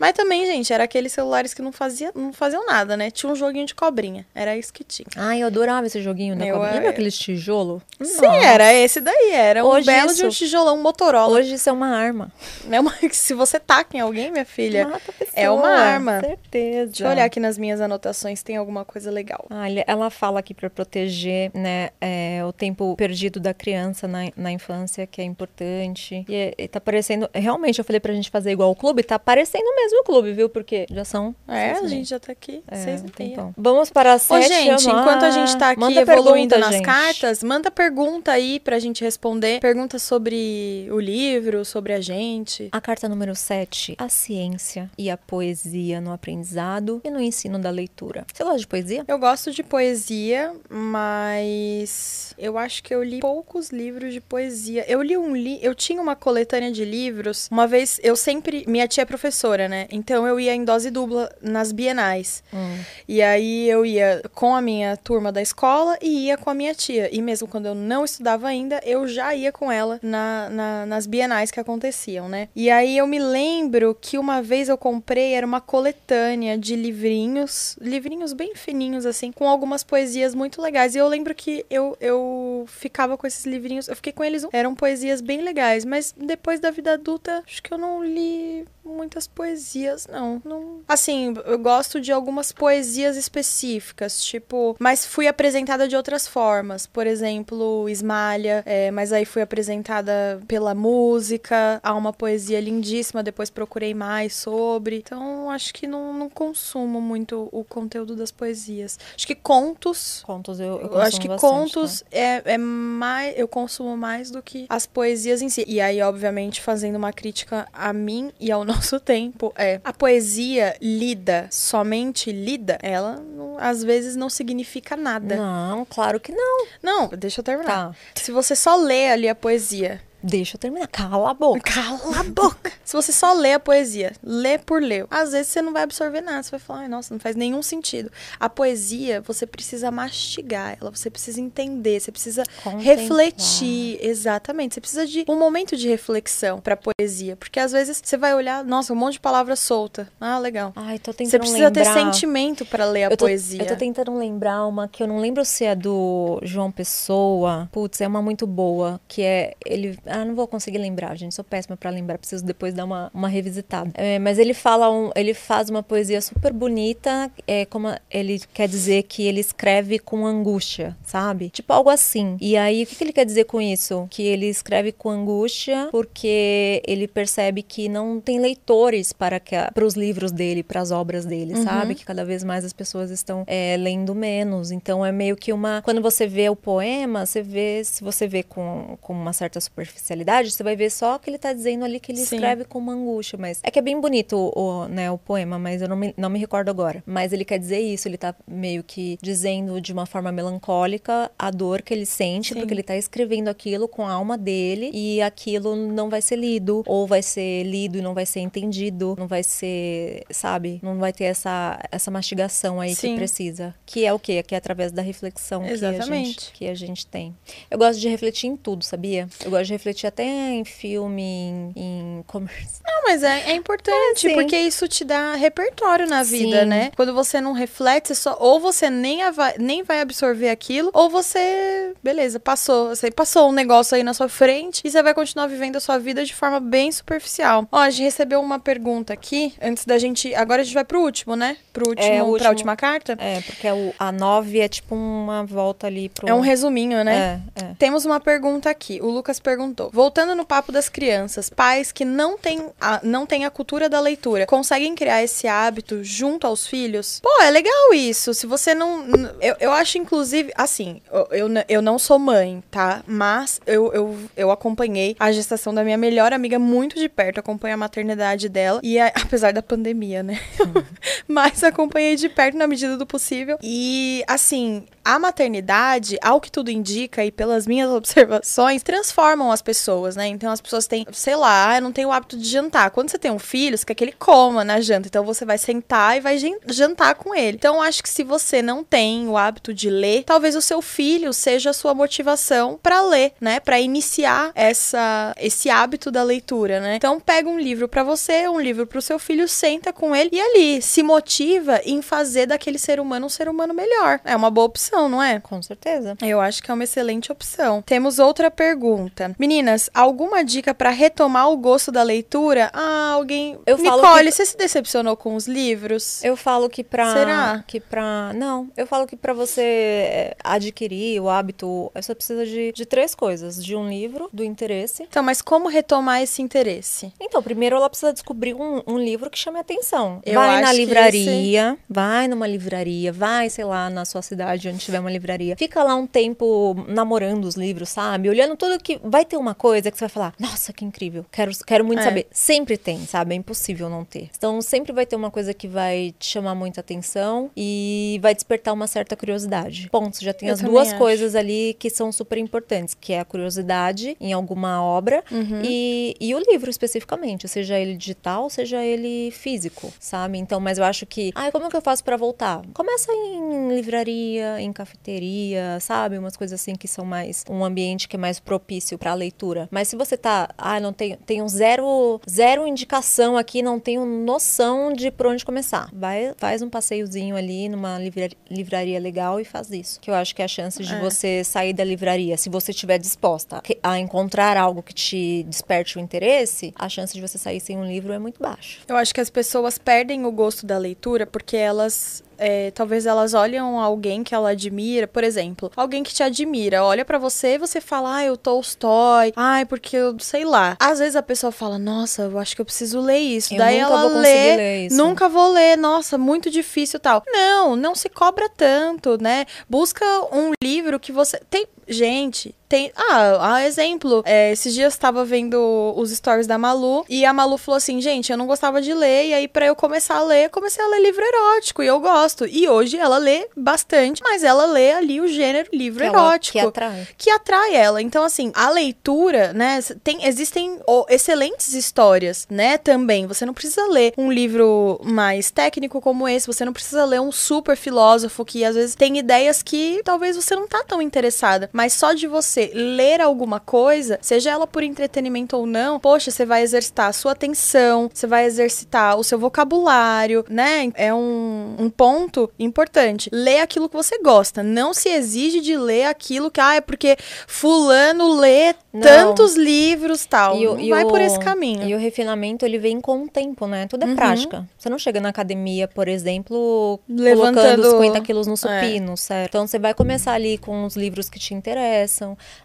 Mas também, gente, era aqueles celulares que não, fazia, não faziam nada, né? Tinha um joguinho de cobrinha. Era isso que tinha. Ai, eu adorava esse joguinho Eu, cobra. é- Lembra aqueles tijolo? Sim, era esse daí. Era um Hoje belo de um isso- tijolão Motorola. Hoje isso é uma arma. É uma- se você taca em alguém, minha filha. Mata a pessoa. é uma arma. Certeza. Deixa eu olhar aqui nas minhas anotações, tem alguma coisa legal. Ah, ela fala aqui para proteger né, é, o tempo perdido da criança na, na infância, que é importante. E, é- e tá parecendo. Realmente, eu falei pra gente fazer igual o clube, tá parecendo mesmo o clube, viu? Porque já são. É, a gente já tá aqui, É, seis então. Vamos para a Ô, sete. gente, enquanto a gente tá aqui Manda evoluindo pergunta, nas gente. cartas, manda pergunta aí pra gente responder. Pergunta sobre o livro, sobre a gente. A carta número 7, a ciência e a poesia no aprendizado e no ensino da leitura. Você gosta de poesia? Eu gosto de poesia, mas eu acho que eu li poucos livros de poesia. Eu li um li, eu tinha uma coletânea de livros. Uma vez eu sempre, minha tia é professora, né? Então eu ia em dose dupla nas bienais. Hum. E aí eu ia com a minha turma da escola e ia com a minha tia. E mesmo quando eu não estudava ainda, eu já ia com ela na, na- nas bienais que aconteciam, né? E aí eu me lembro que uma vez eu comprei, era uma coletânea de livrinhos, livrinhos bem fininhos, assim, com algumas poesias muito legais. E eu lembro que eu, eu ficava com esses livrinhos, eu fiquei com eles, eram poesias bem legais, mas depois da vida adulta, acho que eu não li muitas poesias, não. não. Assim, eu gosto de algumas poesias específicas, tipo, mas fui apresentada de outras formas. Por exemplo, Esmalha, é, mas aí fui apresentada pela música, há uma poesia lindíssima, depois procurei mais sobre. Então, acho que não, não consumo muito o conteúdo das poesias. Acho que contos. Contos eu, eu acho que bastante, contos é, é mais. Eu consumo mais do que as poesias em si. E aí, obviamente, fazendo uma crítica a mim e ao nosso tempo, é. A poesia lida, somente lida, ela não- às vezes não significa né? nada. Não, claro que não. Não, deixa eu terminar. Tá. Se você só lê ali a poesia. Deixa eu terminar. Cala a boca. Cala a boca! Se você só lê a poesia, lê por ler, às vezes você não vai absorver nada. Você vai falar, ai, nossa, não faz nenhum sentido. A poesia, você precisa mastigar ela, você precisa entender, você precisa Contemplar. refletir. Exatamente. Você precisa de um momento de reflexão pra poesia. Porque às vezes você vai olhar, nossa, um monte de palavra solta. Ah, legal. Ai, tô tentando Você precisa ter lembrar. sentimento pra ler a eu tô, poesia. Eu tô tentando lembrar uma que eu não lembro se é do João Pessoa. Putz, é uma muito boa. Que é. Ele. Ah, não vou conseguir lembrar, gente. Sou péssima para lembrar. Preciso depois dar uma, uma revisitada. É, mas ele fala um, ele faz uma poesia super bonita. É como ele quer dizer que ele escreve com angústia, sabe? Tipo algo assim. E aí, o que, que ele quer dizer com isso? Que ele escreve com angústia porque ele percebe que não tem leitores para, que, para os livros dele, para as obras dele, uhum. sabe? Que cada vez mais as pessoas estão é, lendo menos. Então é meio que uma. Quando você vê o poema, você vê, se você vê com, com uma certa superficialidade, você vai ver só que ele está dizendo ali que ele Sim. escreve com uma angústia. Mas é que é bem bonito o, né, o poema, mas eu não me, não me recordo agora. Mas ele quer dizer isso, ele está meio que dizendo de uma forma melancólica a dor que ele sente, Sim. porque ele está escrevendo aquilo com a alma dele e aquilo não vai ser lido, ou vai ser lido e não vai ser entendido, não vai ser, sabe? Não vai ter essa, essa mastigação aí Sim. que precisa. Que é o quê? Que é através da reflexão. Que, a gente, que a gente tem. Eu gosto de refletir em tudo, sabia? Eu gosto de refletir até em filme, em, em comércio. Não, mas é, é importante, é, porque isso te dá repertório na vida, sim. né? Quando você não reflete, você só, ou você nem, nem vai absorver aquilo, ou você, beleza, passou. Você passou um negócio aí na sua frente e você vai continuar vivendo a sua vida de forma bem superficial. Ó, a gente recebeu uma pergunta aqui, antes da gente. Agora a gente vai pro último, né? Pro último, é, último... pra última carta. É, porque a, é a nove é tipo uma volta ali pro. É um resuminho, né? É, é. Temos uma pergunta aqui. O Lucas perguntou: Voltando no papo das crianças, pais que não têm a, não têm a cultura da leitura conseguem criar esse hábito junto aos filhos? Pô, é legal isso. Se você não. Eu, eu acho, inclusive, assim, eu, eu, eu não sou mãe, tá? Mas eu, eu, eu acompanhei a gestação da minha melhor amiga muito de perto, acompanhei a maternidade dela. E a, apesar da pandemia, né? Uhum. Mas acompanhei de perto na medida do possível. E, assim, a maternidade, ao que tudo indica e pelas minhas observações, transformam as pessoas, né? Então as pessoas têm, sei lá, eu não tenho o hábito de jantar. Quando você tem um filho, você quer que ele coma na janta. Então você vai sentar e vai jantar com ele. Então acho que se você não tem o hábito de ler, talvez o seu filho seja a sua motivação para ler, né? Para iniciar essa esse hábito da leitura, né? Então pega um livro para você, um livro para o seu filho, senta com ele e ali se motiva em fazer daquele ser humano um ser humano melhor. É uma boa opção opção, não é? Com certeza. Eu acho que é uma excelente opção. Temos outra pergunta. Meninas, alguma dica para retomar o gosto da leitura? Ah, alguém. Eu Nicole, que... você se decepcionou com os livros? Eu falo que pra. Será? Que pra. Não, eu falo que para você eh, adquirir o hábito, você precisa de, de três coisas: de um livro, do interesse. Então, mas como retomar esse interesse? Então, primeiro ela precisa descobrir um, um livro que chame a atenção. Eu vai na livraria, esse... vai numa livraria, vai, sei lá, na sua cidade onde tiver uma livraria, fica lá um tempo namorando os livros, sabe? Olhando tudo que. Vai ter uma coisa que você vai falar, nossa, que incrível, quero, quero muito é. saber. Sempre tem, sabe? É impossível não ter. Então sempre vai ter uma coisa que vai te chamar muita atenção e vai despertar uma certa curiosidade. Ponto, você já tem Eu as duas acho. coisas ali que são super importantes, que é a curiosidade em alguma obra uhum. e, e o livro especificamente, seja ele digital, seja ele físico, sabe? Então, mas eu acho que, ah, como é que eu faço para voltar? Começa em livraria, em cafeteria, sabe? Umas coisas assim que são mais um ambiente que é mais propício para leitura. Mas se você tá, ah, não tenho, tenho zero, zero indicação aqui, não tenho noção de por onde começar. Vai, faz um passeiozinho ali numa livraria, livraria legal e faz isso. Que eu acho que é a chance de é. você sair da livraria, se você estiver disposta a encontrar algo que te desperte o interesse, a chance de você sair sem um livro é muito baixa. Eu acho que as pessoas perdem o gosto da leitura porque elas é, talvez elas olham alguém que ela admira, por exemplo, alguém que te admira, olha para você e você fala, ah, eu Tolstói, ai, porque eu sei lá. Às vezes a pessoa fala, nossa, eu acho que eu preciso ler isso. Eu Daí ela lê, ler nunca vou ler, nossa, muito difícil tal. Não, não se cobra tanto, né? Busca um livro que você tem Gente, tem. Ah, exemplo. É, esses dias estava vendo os stories da Malu e a Malu falou assim: gente, eu não gostava de ler, e aí para eu começar a ler, comecei a ler livro erótico e eu gosto. E hoje ela lê bastante, mas ela lê ali o gênero livro que erótico. Ela, que atrai. Que atrai ela. Então, assim, a leitura, né? Tem, existem oh, excelentes histórias, né? Também. Você não precisa ler um livro mais técnico como esse, você não precisa ler um super filósofo que às vezes tem ideias que talvez você não tá tão interessada. Mas mas só de você ler alguma coisa, seja ela por entretenimento ou não, poxa, você vai exercitar a sua atenção, você vai exercitar o seu vocabulário, né? É um, um ponto importante. Lê aquilo que você gosta. Não se exige de ler aquilo que, ah, é porque fulano lê não. tantos livros tal. E o, não vai o, por esse caminho. E o refinamento, ele vem com o tempo, né? Tudo é uhum. prática. Você não chega na academia, por exemplo, Levantando... colocando 50 quilos no supino, é. certo? Então, você vai começar ali com os livros que te interessam,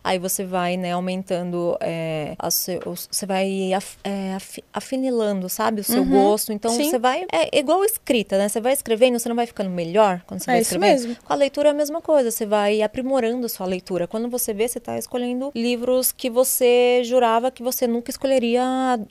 aí você vai, né, aumentando, é, seu, você vai af, é, af, afinilando, sabe, o seu uhum. gosto. Então, Sim. você vai, é igual escrita, né? Você vai escrevendo, você não vai ficando melhor quando você é vai escrevendo. Com a leitura é a mesma coisa, você vai aprimorando a sua leitura. Quando você vê, você está escolhendo livros que você jurava que você nunca escolheria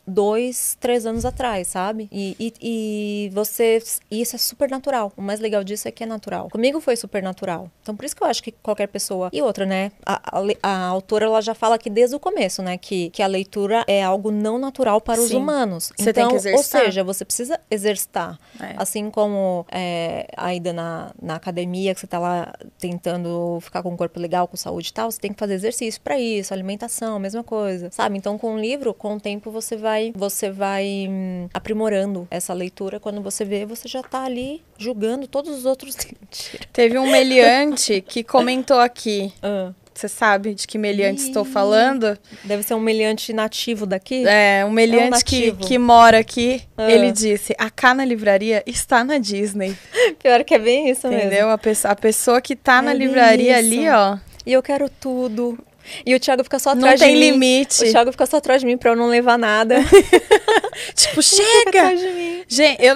dois, três anos atrás, sabe? E, e, e você. E isso é super natural. O mais legal disso é que é natural. Comigo foi super natural. Então, por isso que eu acho que qualquer pessoa. E outra, né? A, a, a autora ela já fala aqui desde o começo, né? Que, que a leitura é algo não natural para Sim. os humanos. Você então, tem que exercitar. Ou seja, você precisa exercitar. É. Assim como é, ainda na, na academia, que você tá lá tentando ficar com um corpo legal, com saúde e tal, você tem que fazer exercício para isso, alimentação, mesma coisa, sabe? Então, com o livro, com o tempo, você vai, você vai hum, aprimorando essa leitura. Quando você vê, você já tá ali julgando todos os outros. Teve um meliante que comentou aqui. Uh. Você sabe de que meliante Ih, estou falando? Deve ser um meliante nativo daqui? É, um meliante é um que, que mora aqui. Ah. Ele disse: a Cá na livraria está na Disney. Pior que é bem isso Entendeu? mesmo. Entendeu? A, pessoa, a pessoa que tá é na livraria isso. ali, ó. E eu quero tudo. E o Thiago fica só atrás de mim. Não tem limite. O Thiago fica só atrás de mim pra eu não levar nada. tipo, chega! Gente, eu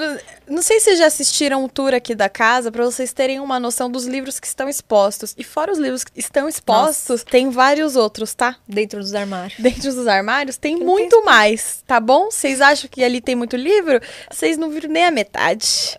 não sei se vocês já assistiram o tour aqui da casa para vocês terem uma noção dos livros que estão expostos. E fora os livros que estão expostos, Nossa. tem vários outros, tá? Dentro dos armários. Dentro dos armários tem que muito tem mais, tá bom? Vocês acham que ali tem muito livro? Vocês não viram nem a metade.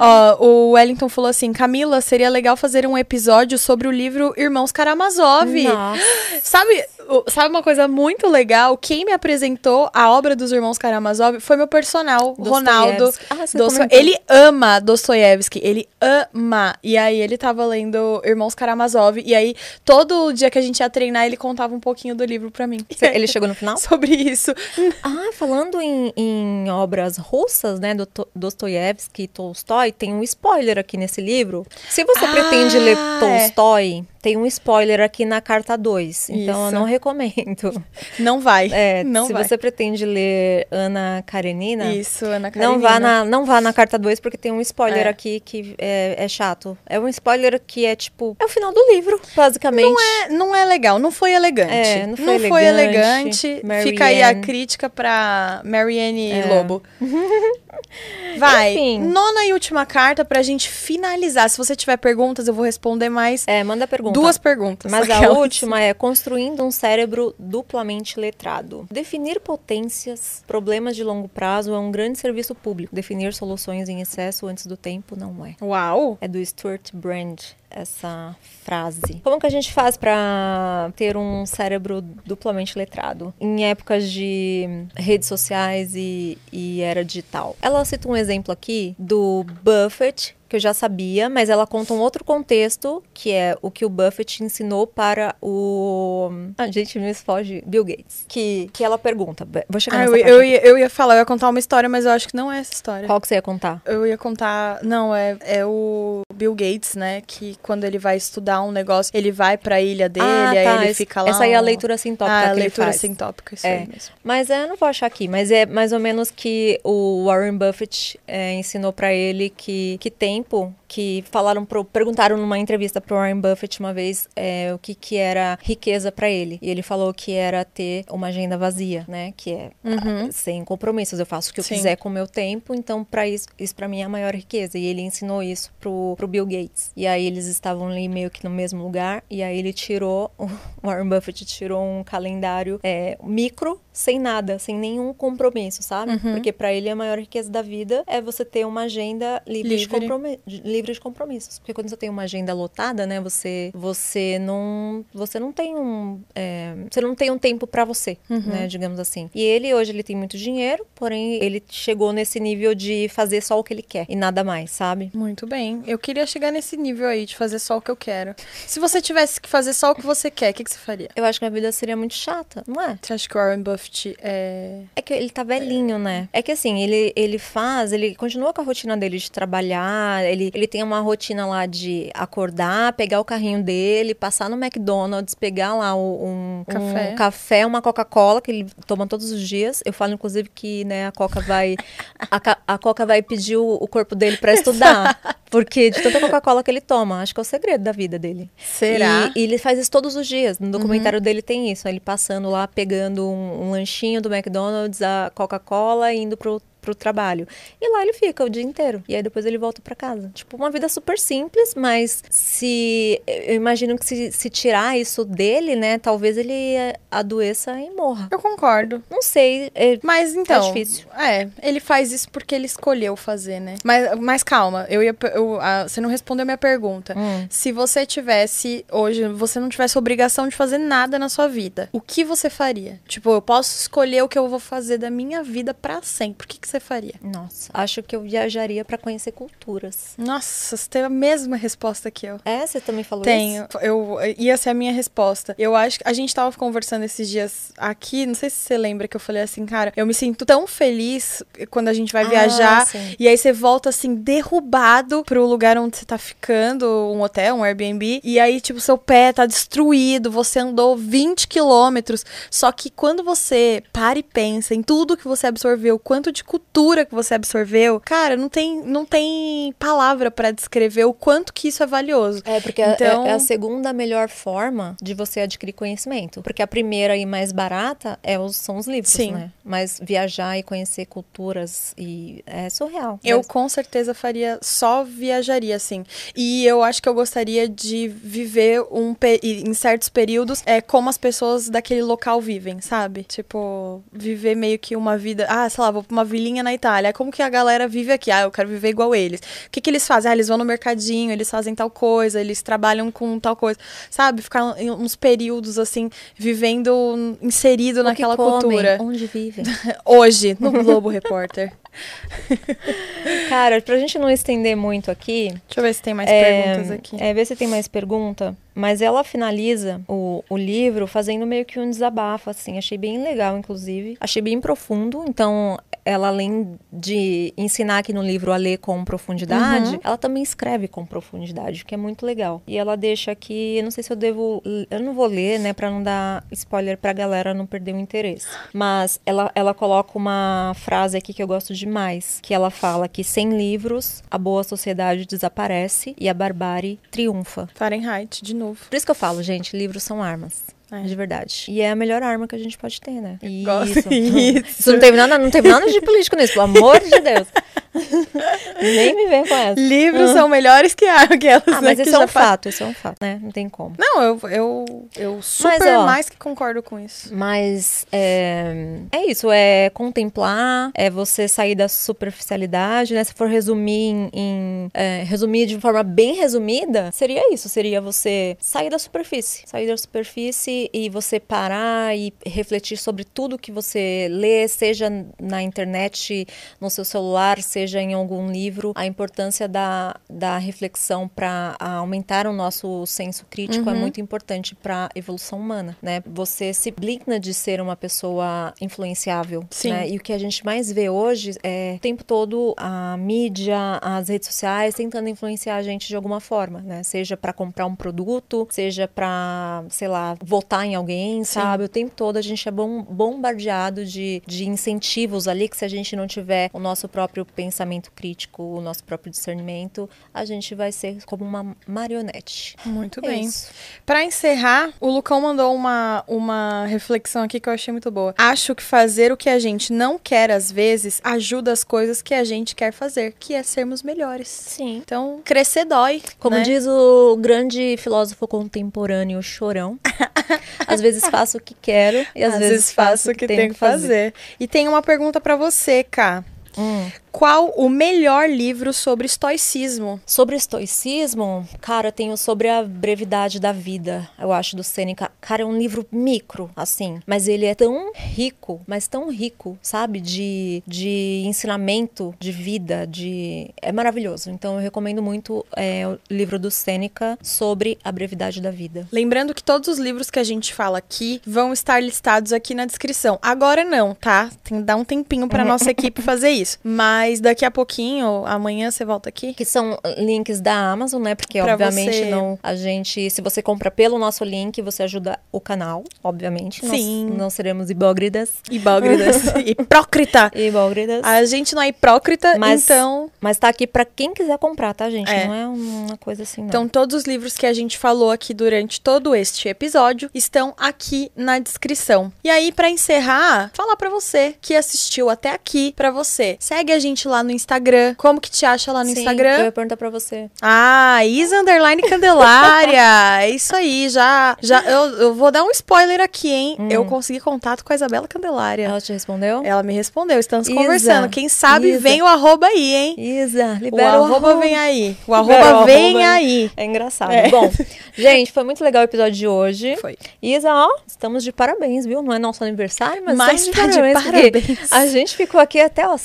Ó, o Wellington falou assim: Camila, seria legal fazer um episódio sobre o livro Irmãos Karamazov. Nossa. Sabe, sabe uma coisa muito legal? Quem me apresentou a obra dos Irmãos Karamazov foi meu personal, Ronaldo. Ah, ele ama Dostoiévski, ele ama. E aí ele tava lendo Irmãos Karamazov. E aí, todo dia que a gente ia treinar, ele contava um pouquinho do livro pra mim. Ele chegou no final? Sobre isso. Ah, falando em, em obras russas, né, do Dostoiévski e Tolstói, tem um spoiler aqui nesse livro. Se você ah, pretende ler é. Tolstói, tem um spoiler aqui na carta 2, então Isso. eu não recomendo. Não vai. É, não se vai. você pretende ler Ana Karenina, Isso, Ana Karenina. Não vá na, não vá na carta 2 porque tem um spoiler é. aqui que é, é, chato. É um spoiler que é tipo, é o final do livro, basicamente. Não é, não é legal, não foi elegante. É, não foi não elegante. Foi elegante. Fica aí a crítica pra Marianne é. Lobo. Vai. Enfim. Nona e última carta pra gente finalizar. Se você tiver perguntas, eu vou responder mais. É, manda pergunta. Duas perguntas. Mas a última é construindo um cérebro duplamente letrado. Definir potências, problemas de longo prazo é um grande serviço público. Definir soluções em excesso antes do tempo não é. Uau! É do Stuart Brand essa frase. Como que a gente faz para ter um cérebro duplamente letrado em épocas de redes sociais e, e era digital? Ela cita um exemplo aqui do Buffett que eu já sabia, mas ela conta um outro contexto, que é o que o Buffett ensinou para o. Ah, gente, me foge. Bill Gates. Que, que ela pergunta. Vou chegar ah, nessa eu, eu, ia, eu ia falar, eu ia contar uma história, mas eu acho que não é essa história. Qual que você ia contar? Eu ia contar. Não, é, é o Bill Gates, né? Que quando ele vai estudar um negócio, ele vai pra ilha dele, ah, aí tá. ele fica lá. Essa aí é a leitura sintópica. Ah, a leitura sintópica, isso é. aí mesmo. Mas é, eu não vou achar aqui, mas é mais ou menos que o Warren Buffett é, ensinou para ele que, que tempo que falaram pro, perguntaram numa entrevista pro Warren Buffett uma vez é, o que que era riqueza para ele e ele falou que era ter uma agenda vazia, né? Que é uhum. sem compromissos. Eu faço o que eu Sim. quiser com o meu tempo, então para isso isso para mim é a maior riqueza. E ele ensinou isso pro, pro Bill Gates. E aí eles estavam ali meio que no mesmo lugar e aí ele tirou o Warren Buffett tirou um calendário é, micro sem nada, sem nenhum compromisso, sabe? Uhum. Porque para ele a maior riqueza da vida é você ter uma agenda livre, livre. de compromisso livre de compromissos. Porque quando você tem uma agenda lotada, né, você, você não, você não tem um, é, você não tem um tempo para você, uhum. né, digamos assim. E ele hoje ele tem muito dinheiro, porém ele chegou nesse nível de fazer só o que ele quer e nada mais, sabe? Muito bem. Eu queria chegar nesse nível aí de fazer só o que eu quero. Se você tivesse que fazer só o que você quer, o que, que você faria? Eu acho que a vida seria muito chata, não é? Você acha que o Warren Buffett é. É que ele tá velhinho, é... né? É que assim, ele, ele faz, ele continua com a rotina dele de trabalhar, ele, ele tem uma rotina lá de acordar, pegar o carrinho dele, passar no McDonald's, pegar lá um café, um café uma Coca-Cola, que ele toma todos os dias. Eu falo, inclusive, que né, a Coca vai. a, a Coca vai pedir o, o corpo dele para estudar. Porque de tanta Coca-Cola que ele toma, acho que é o segredo da vida dele. Será? E, e ele faz isso todos os dias. No documentário uhum. dele tem isso. Ele passando lá, pegando um, um lanchinho do McDonald's, a Coca-Cola, indo pro pro trabalho. E lá ele fica o dia inteiro. E aí depois ele volta para casa. Tipo, uma vida super simples, mas se. Eu imagino que se, se tirar isso dele, né? Talvez ele adoeça e morra. Eu concordo. Não sei. É, mas então. É difícil. É, ele faz isso porque ele escolheu fazer, né? Mas, mas calma, eu ia. Eu, a, você não respondeu a minha pergunta. Hum. Se você tivesse. Hoje, você não tivesse obrigação de fazer nada na sua vida, o que você faria? Tipo, eu posso escolher o que eu vou fazer da minha vida para sempre. O que, que você faria? Nossa, acho que eu viajaria para conhecer culturas. Nossa, você tem a mesma resposta que eu. É, você também falou Tenho. isso? Tenho. Eu ia ser a minha resposta. Eu acho que a gente tava conversando esses dias aqui, não sei se você lembra que eu falei assim, cara, eu me sinto tão feliz quando a gente vai ah, viajar sim. e aí você volta assim derrubado pro lugar onde você tá ficando, um hotel, um Airbnb, e aí tipo seu pé tá destruído, você andou 20 quilômetros, só que quando você para e pensa em tudo que você absorveu, quanto de cultura cultura que você absorveu, cara, não tem, não tem palavra para descrever o quanto que isso é valioso. É, porque é, então... é, é, a segunda melhor forma de você adquirir conhecimento. Porque a primeira e mais barata é os, são os livros, Sim. né? Mas viajar e conhecer culturas e é surreal. Eu Mas... com certeza faria, só viajaria, assim. E eu acho que eu gostaria de viver um em certos períodos é como as pessoas daquele local vivem, sabe? Tipo, viver meio que uma vida. Ah, sei lá, vou pra uma vilinha na Itália. Como que a galera vive aqui? Ah, eu quero viver igual eles. O que, que eles fazem? Ah, eles vão no mercadinho, eles fazem tal coisa, eles trabalham com tal coisa. Sabe? Ficar uns períodos, assim, vivendo inserido o naquela cultura. Onde vivem? Hoje, no Globo Repórter. Cara, pra gente não estender muito aqui. Deixa eu ver se tem mais é, perguntas aqui. É, ver se tem mais pergunta. Mas ela finaliza o, o livro fazendo meio que um desabafo, assim. Achei bem legal, inclusive. Achei bem profundo. Então, ela além de ensinar aqui no livro a ler com profundidade, uhum. ela também escreve com profundidade, que é muito legal. E ela deixa aqui, eu não sei se eu devo, eu não vou ler, né, para não dar spoiler pra galera não perder o interesse. Mas ela, ela coloca uma frase aqui que eu gosto demais, que ela fala que sem livros a boa sociedade desaparece e a barbárie triunfa. Fahrenheit, de novo. Por isso que eu falo, gente, livros são armas. É. De verdade. E é a melhor arma que a gente pode ter, né? Isso. Isso. Isso não teve nada, não teve nada de político nisso, pelo amor de Deus. Nem me vem com essa. Livros são melhores que aquelas. Ah, mas né, isso é um fato, isso é um fato, né? Não tem como. Não, eu, eu, eu super mas, ó, mais que concordo com isso. Mas é, é isso, é contemplar, é você sair da superficialidade, né? Se for resumir em, em é, resumir de forma bem resumida, seria isso, seria você sair da superfície, sair da superfície e você parar e refletir sobre tudo que você lê, seja na internet, no seu celular, seja seja em algum livro, a importância da, da reflexão para aumentar o nosso senso crítico é uhum. é muito importante para a evolução humana, né? Você se blinda de ser uma pessoa influenciável, Sim. né? E o que a gente mais vê hoje é o tempo todo a mídia, as redes sociais tentando influenciar a gente de alguma forma, né? Seja para comprar um produto, seja para, sei lá, votar em alguém, Sim. sabe? O tempo todo a gente é bom, bombardeado de, de incentivos ali que se a gente não tiver o nosso próprio pensamento pensamento crítico, o nosso próprio discernimento, a gente vai ser como uma marionete. Muito é bem. Para encerrar, o Lucão mandou uma, uma reflexão aqui que eu achei muito boa. Acho que fazer o que a gente não quer às vezes ajuda as coisas que a gente quer fazer, que é sermos melhores. Sim. Então, crescer dói. Como né? diz o grande filósofo contemporâneo Chorão, às vezes faço o que quero e às, às vezes, vezes, faço o que, que tenho que fazer. fazer. E tem uma pergunta para você, Cá. Hum. Qual o melhor livro sobre estoicismo? Sobre estoicismo, cara, tenho sobre a brevidade da vida, eu acho, do Sêneca. Cara, é um livro micro, assim, mas ele é tão rico, mas tão rico, sabe? De, de ensinamento, de vida, de... É maravilhoso. Então, eu recomendo muito é, o livro do Sêneca sobre a brevidade da vida. Lembrando que todos os livros que a gente fala aqui vão estar listados aqui na descrição. Agora não, tá? Tem que dar um tempinho pra nossa equipe fazer isso. Mas daqui a pouquinho, amanhã você volta aqui. Que são links da Amazon, né? Porque, Pra obviamente, você- não. A gente. Se você compra pelo nosso link, você ajuda o canal, obviamente. Nós Sim. não seremos hipócritas. Hipócritas. Hipócrita. Hipócritas. A gente não é hipócrita, Mas- então. Mas tá aqui pra quem quiser comprar, tá, gente? É. Não é uma coisa assim, não. Então, todos os livros que a gente falou aqui durante todo este episódio estão aqui na descrição. E aí, pra encerrar, falar pra você que assistiu até aqui, pra você. Segue a gente lá no Instagram. Como que te acha lá no Sim, Instagram? Eu ia perguntar pra você. Ah, Isa Underline Candelária. é isso aí, já. já eu, eu vou dar um spoiler aqui, hein? Hum. Eu consegui contato com a Isabela Candelária. Ela te respondeu? Ela me respondeu, estamos Isa, conversando. Quem sabe Isa. vem o arroba aí, hein? Isa, O libera o arroba vem aí. O Libera arroba o vem arroba. aí. É engraçado. É. Bom, gente, foi muito legal o episódio de hoje. Foi. Isa, ó, estamos de parabéns, viu? Não é nosso aniversário, mas, Mas estamos tá de porque parabéns. A gente ficou aqui até, ó,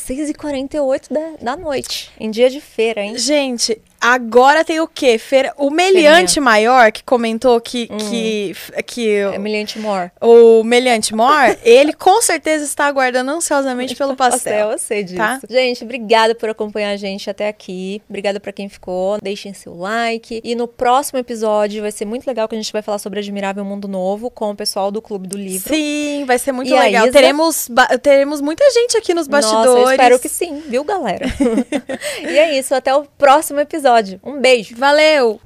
6h48 da, da noite, em dia de feira, hein? Gente, agora tem o quê? Feira... O meliante maior que comentou que, que, que Emiliante Moore. o meliante maior, ele com certeza está aguardando ansiosamente pelo pastel. eu sei disso. tá? Gente, obrigada por acompanhar a gente até aqui. Obrigada pra quem ficou. Deixem seu like. E no próximo episódio vai ser muito legal que a gente vai falar sobre Admirável Mundo Novo com o pessoal do Clube do Livro. Sim, vai ser muito E legal. Isa? Teremos, teremos muita gente aqui nos bastidores. Nossa, eu espero que sim, viu, galera? e é isso, até o próximo episódio. Um beijo. Valeu!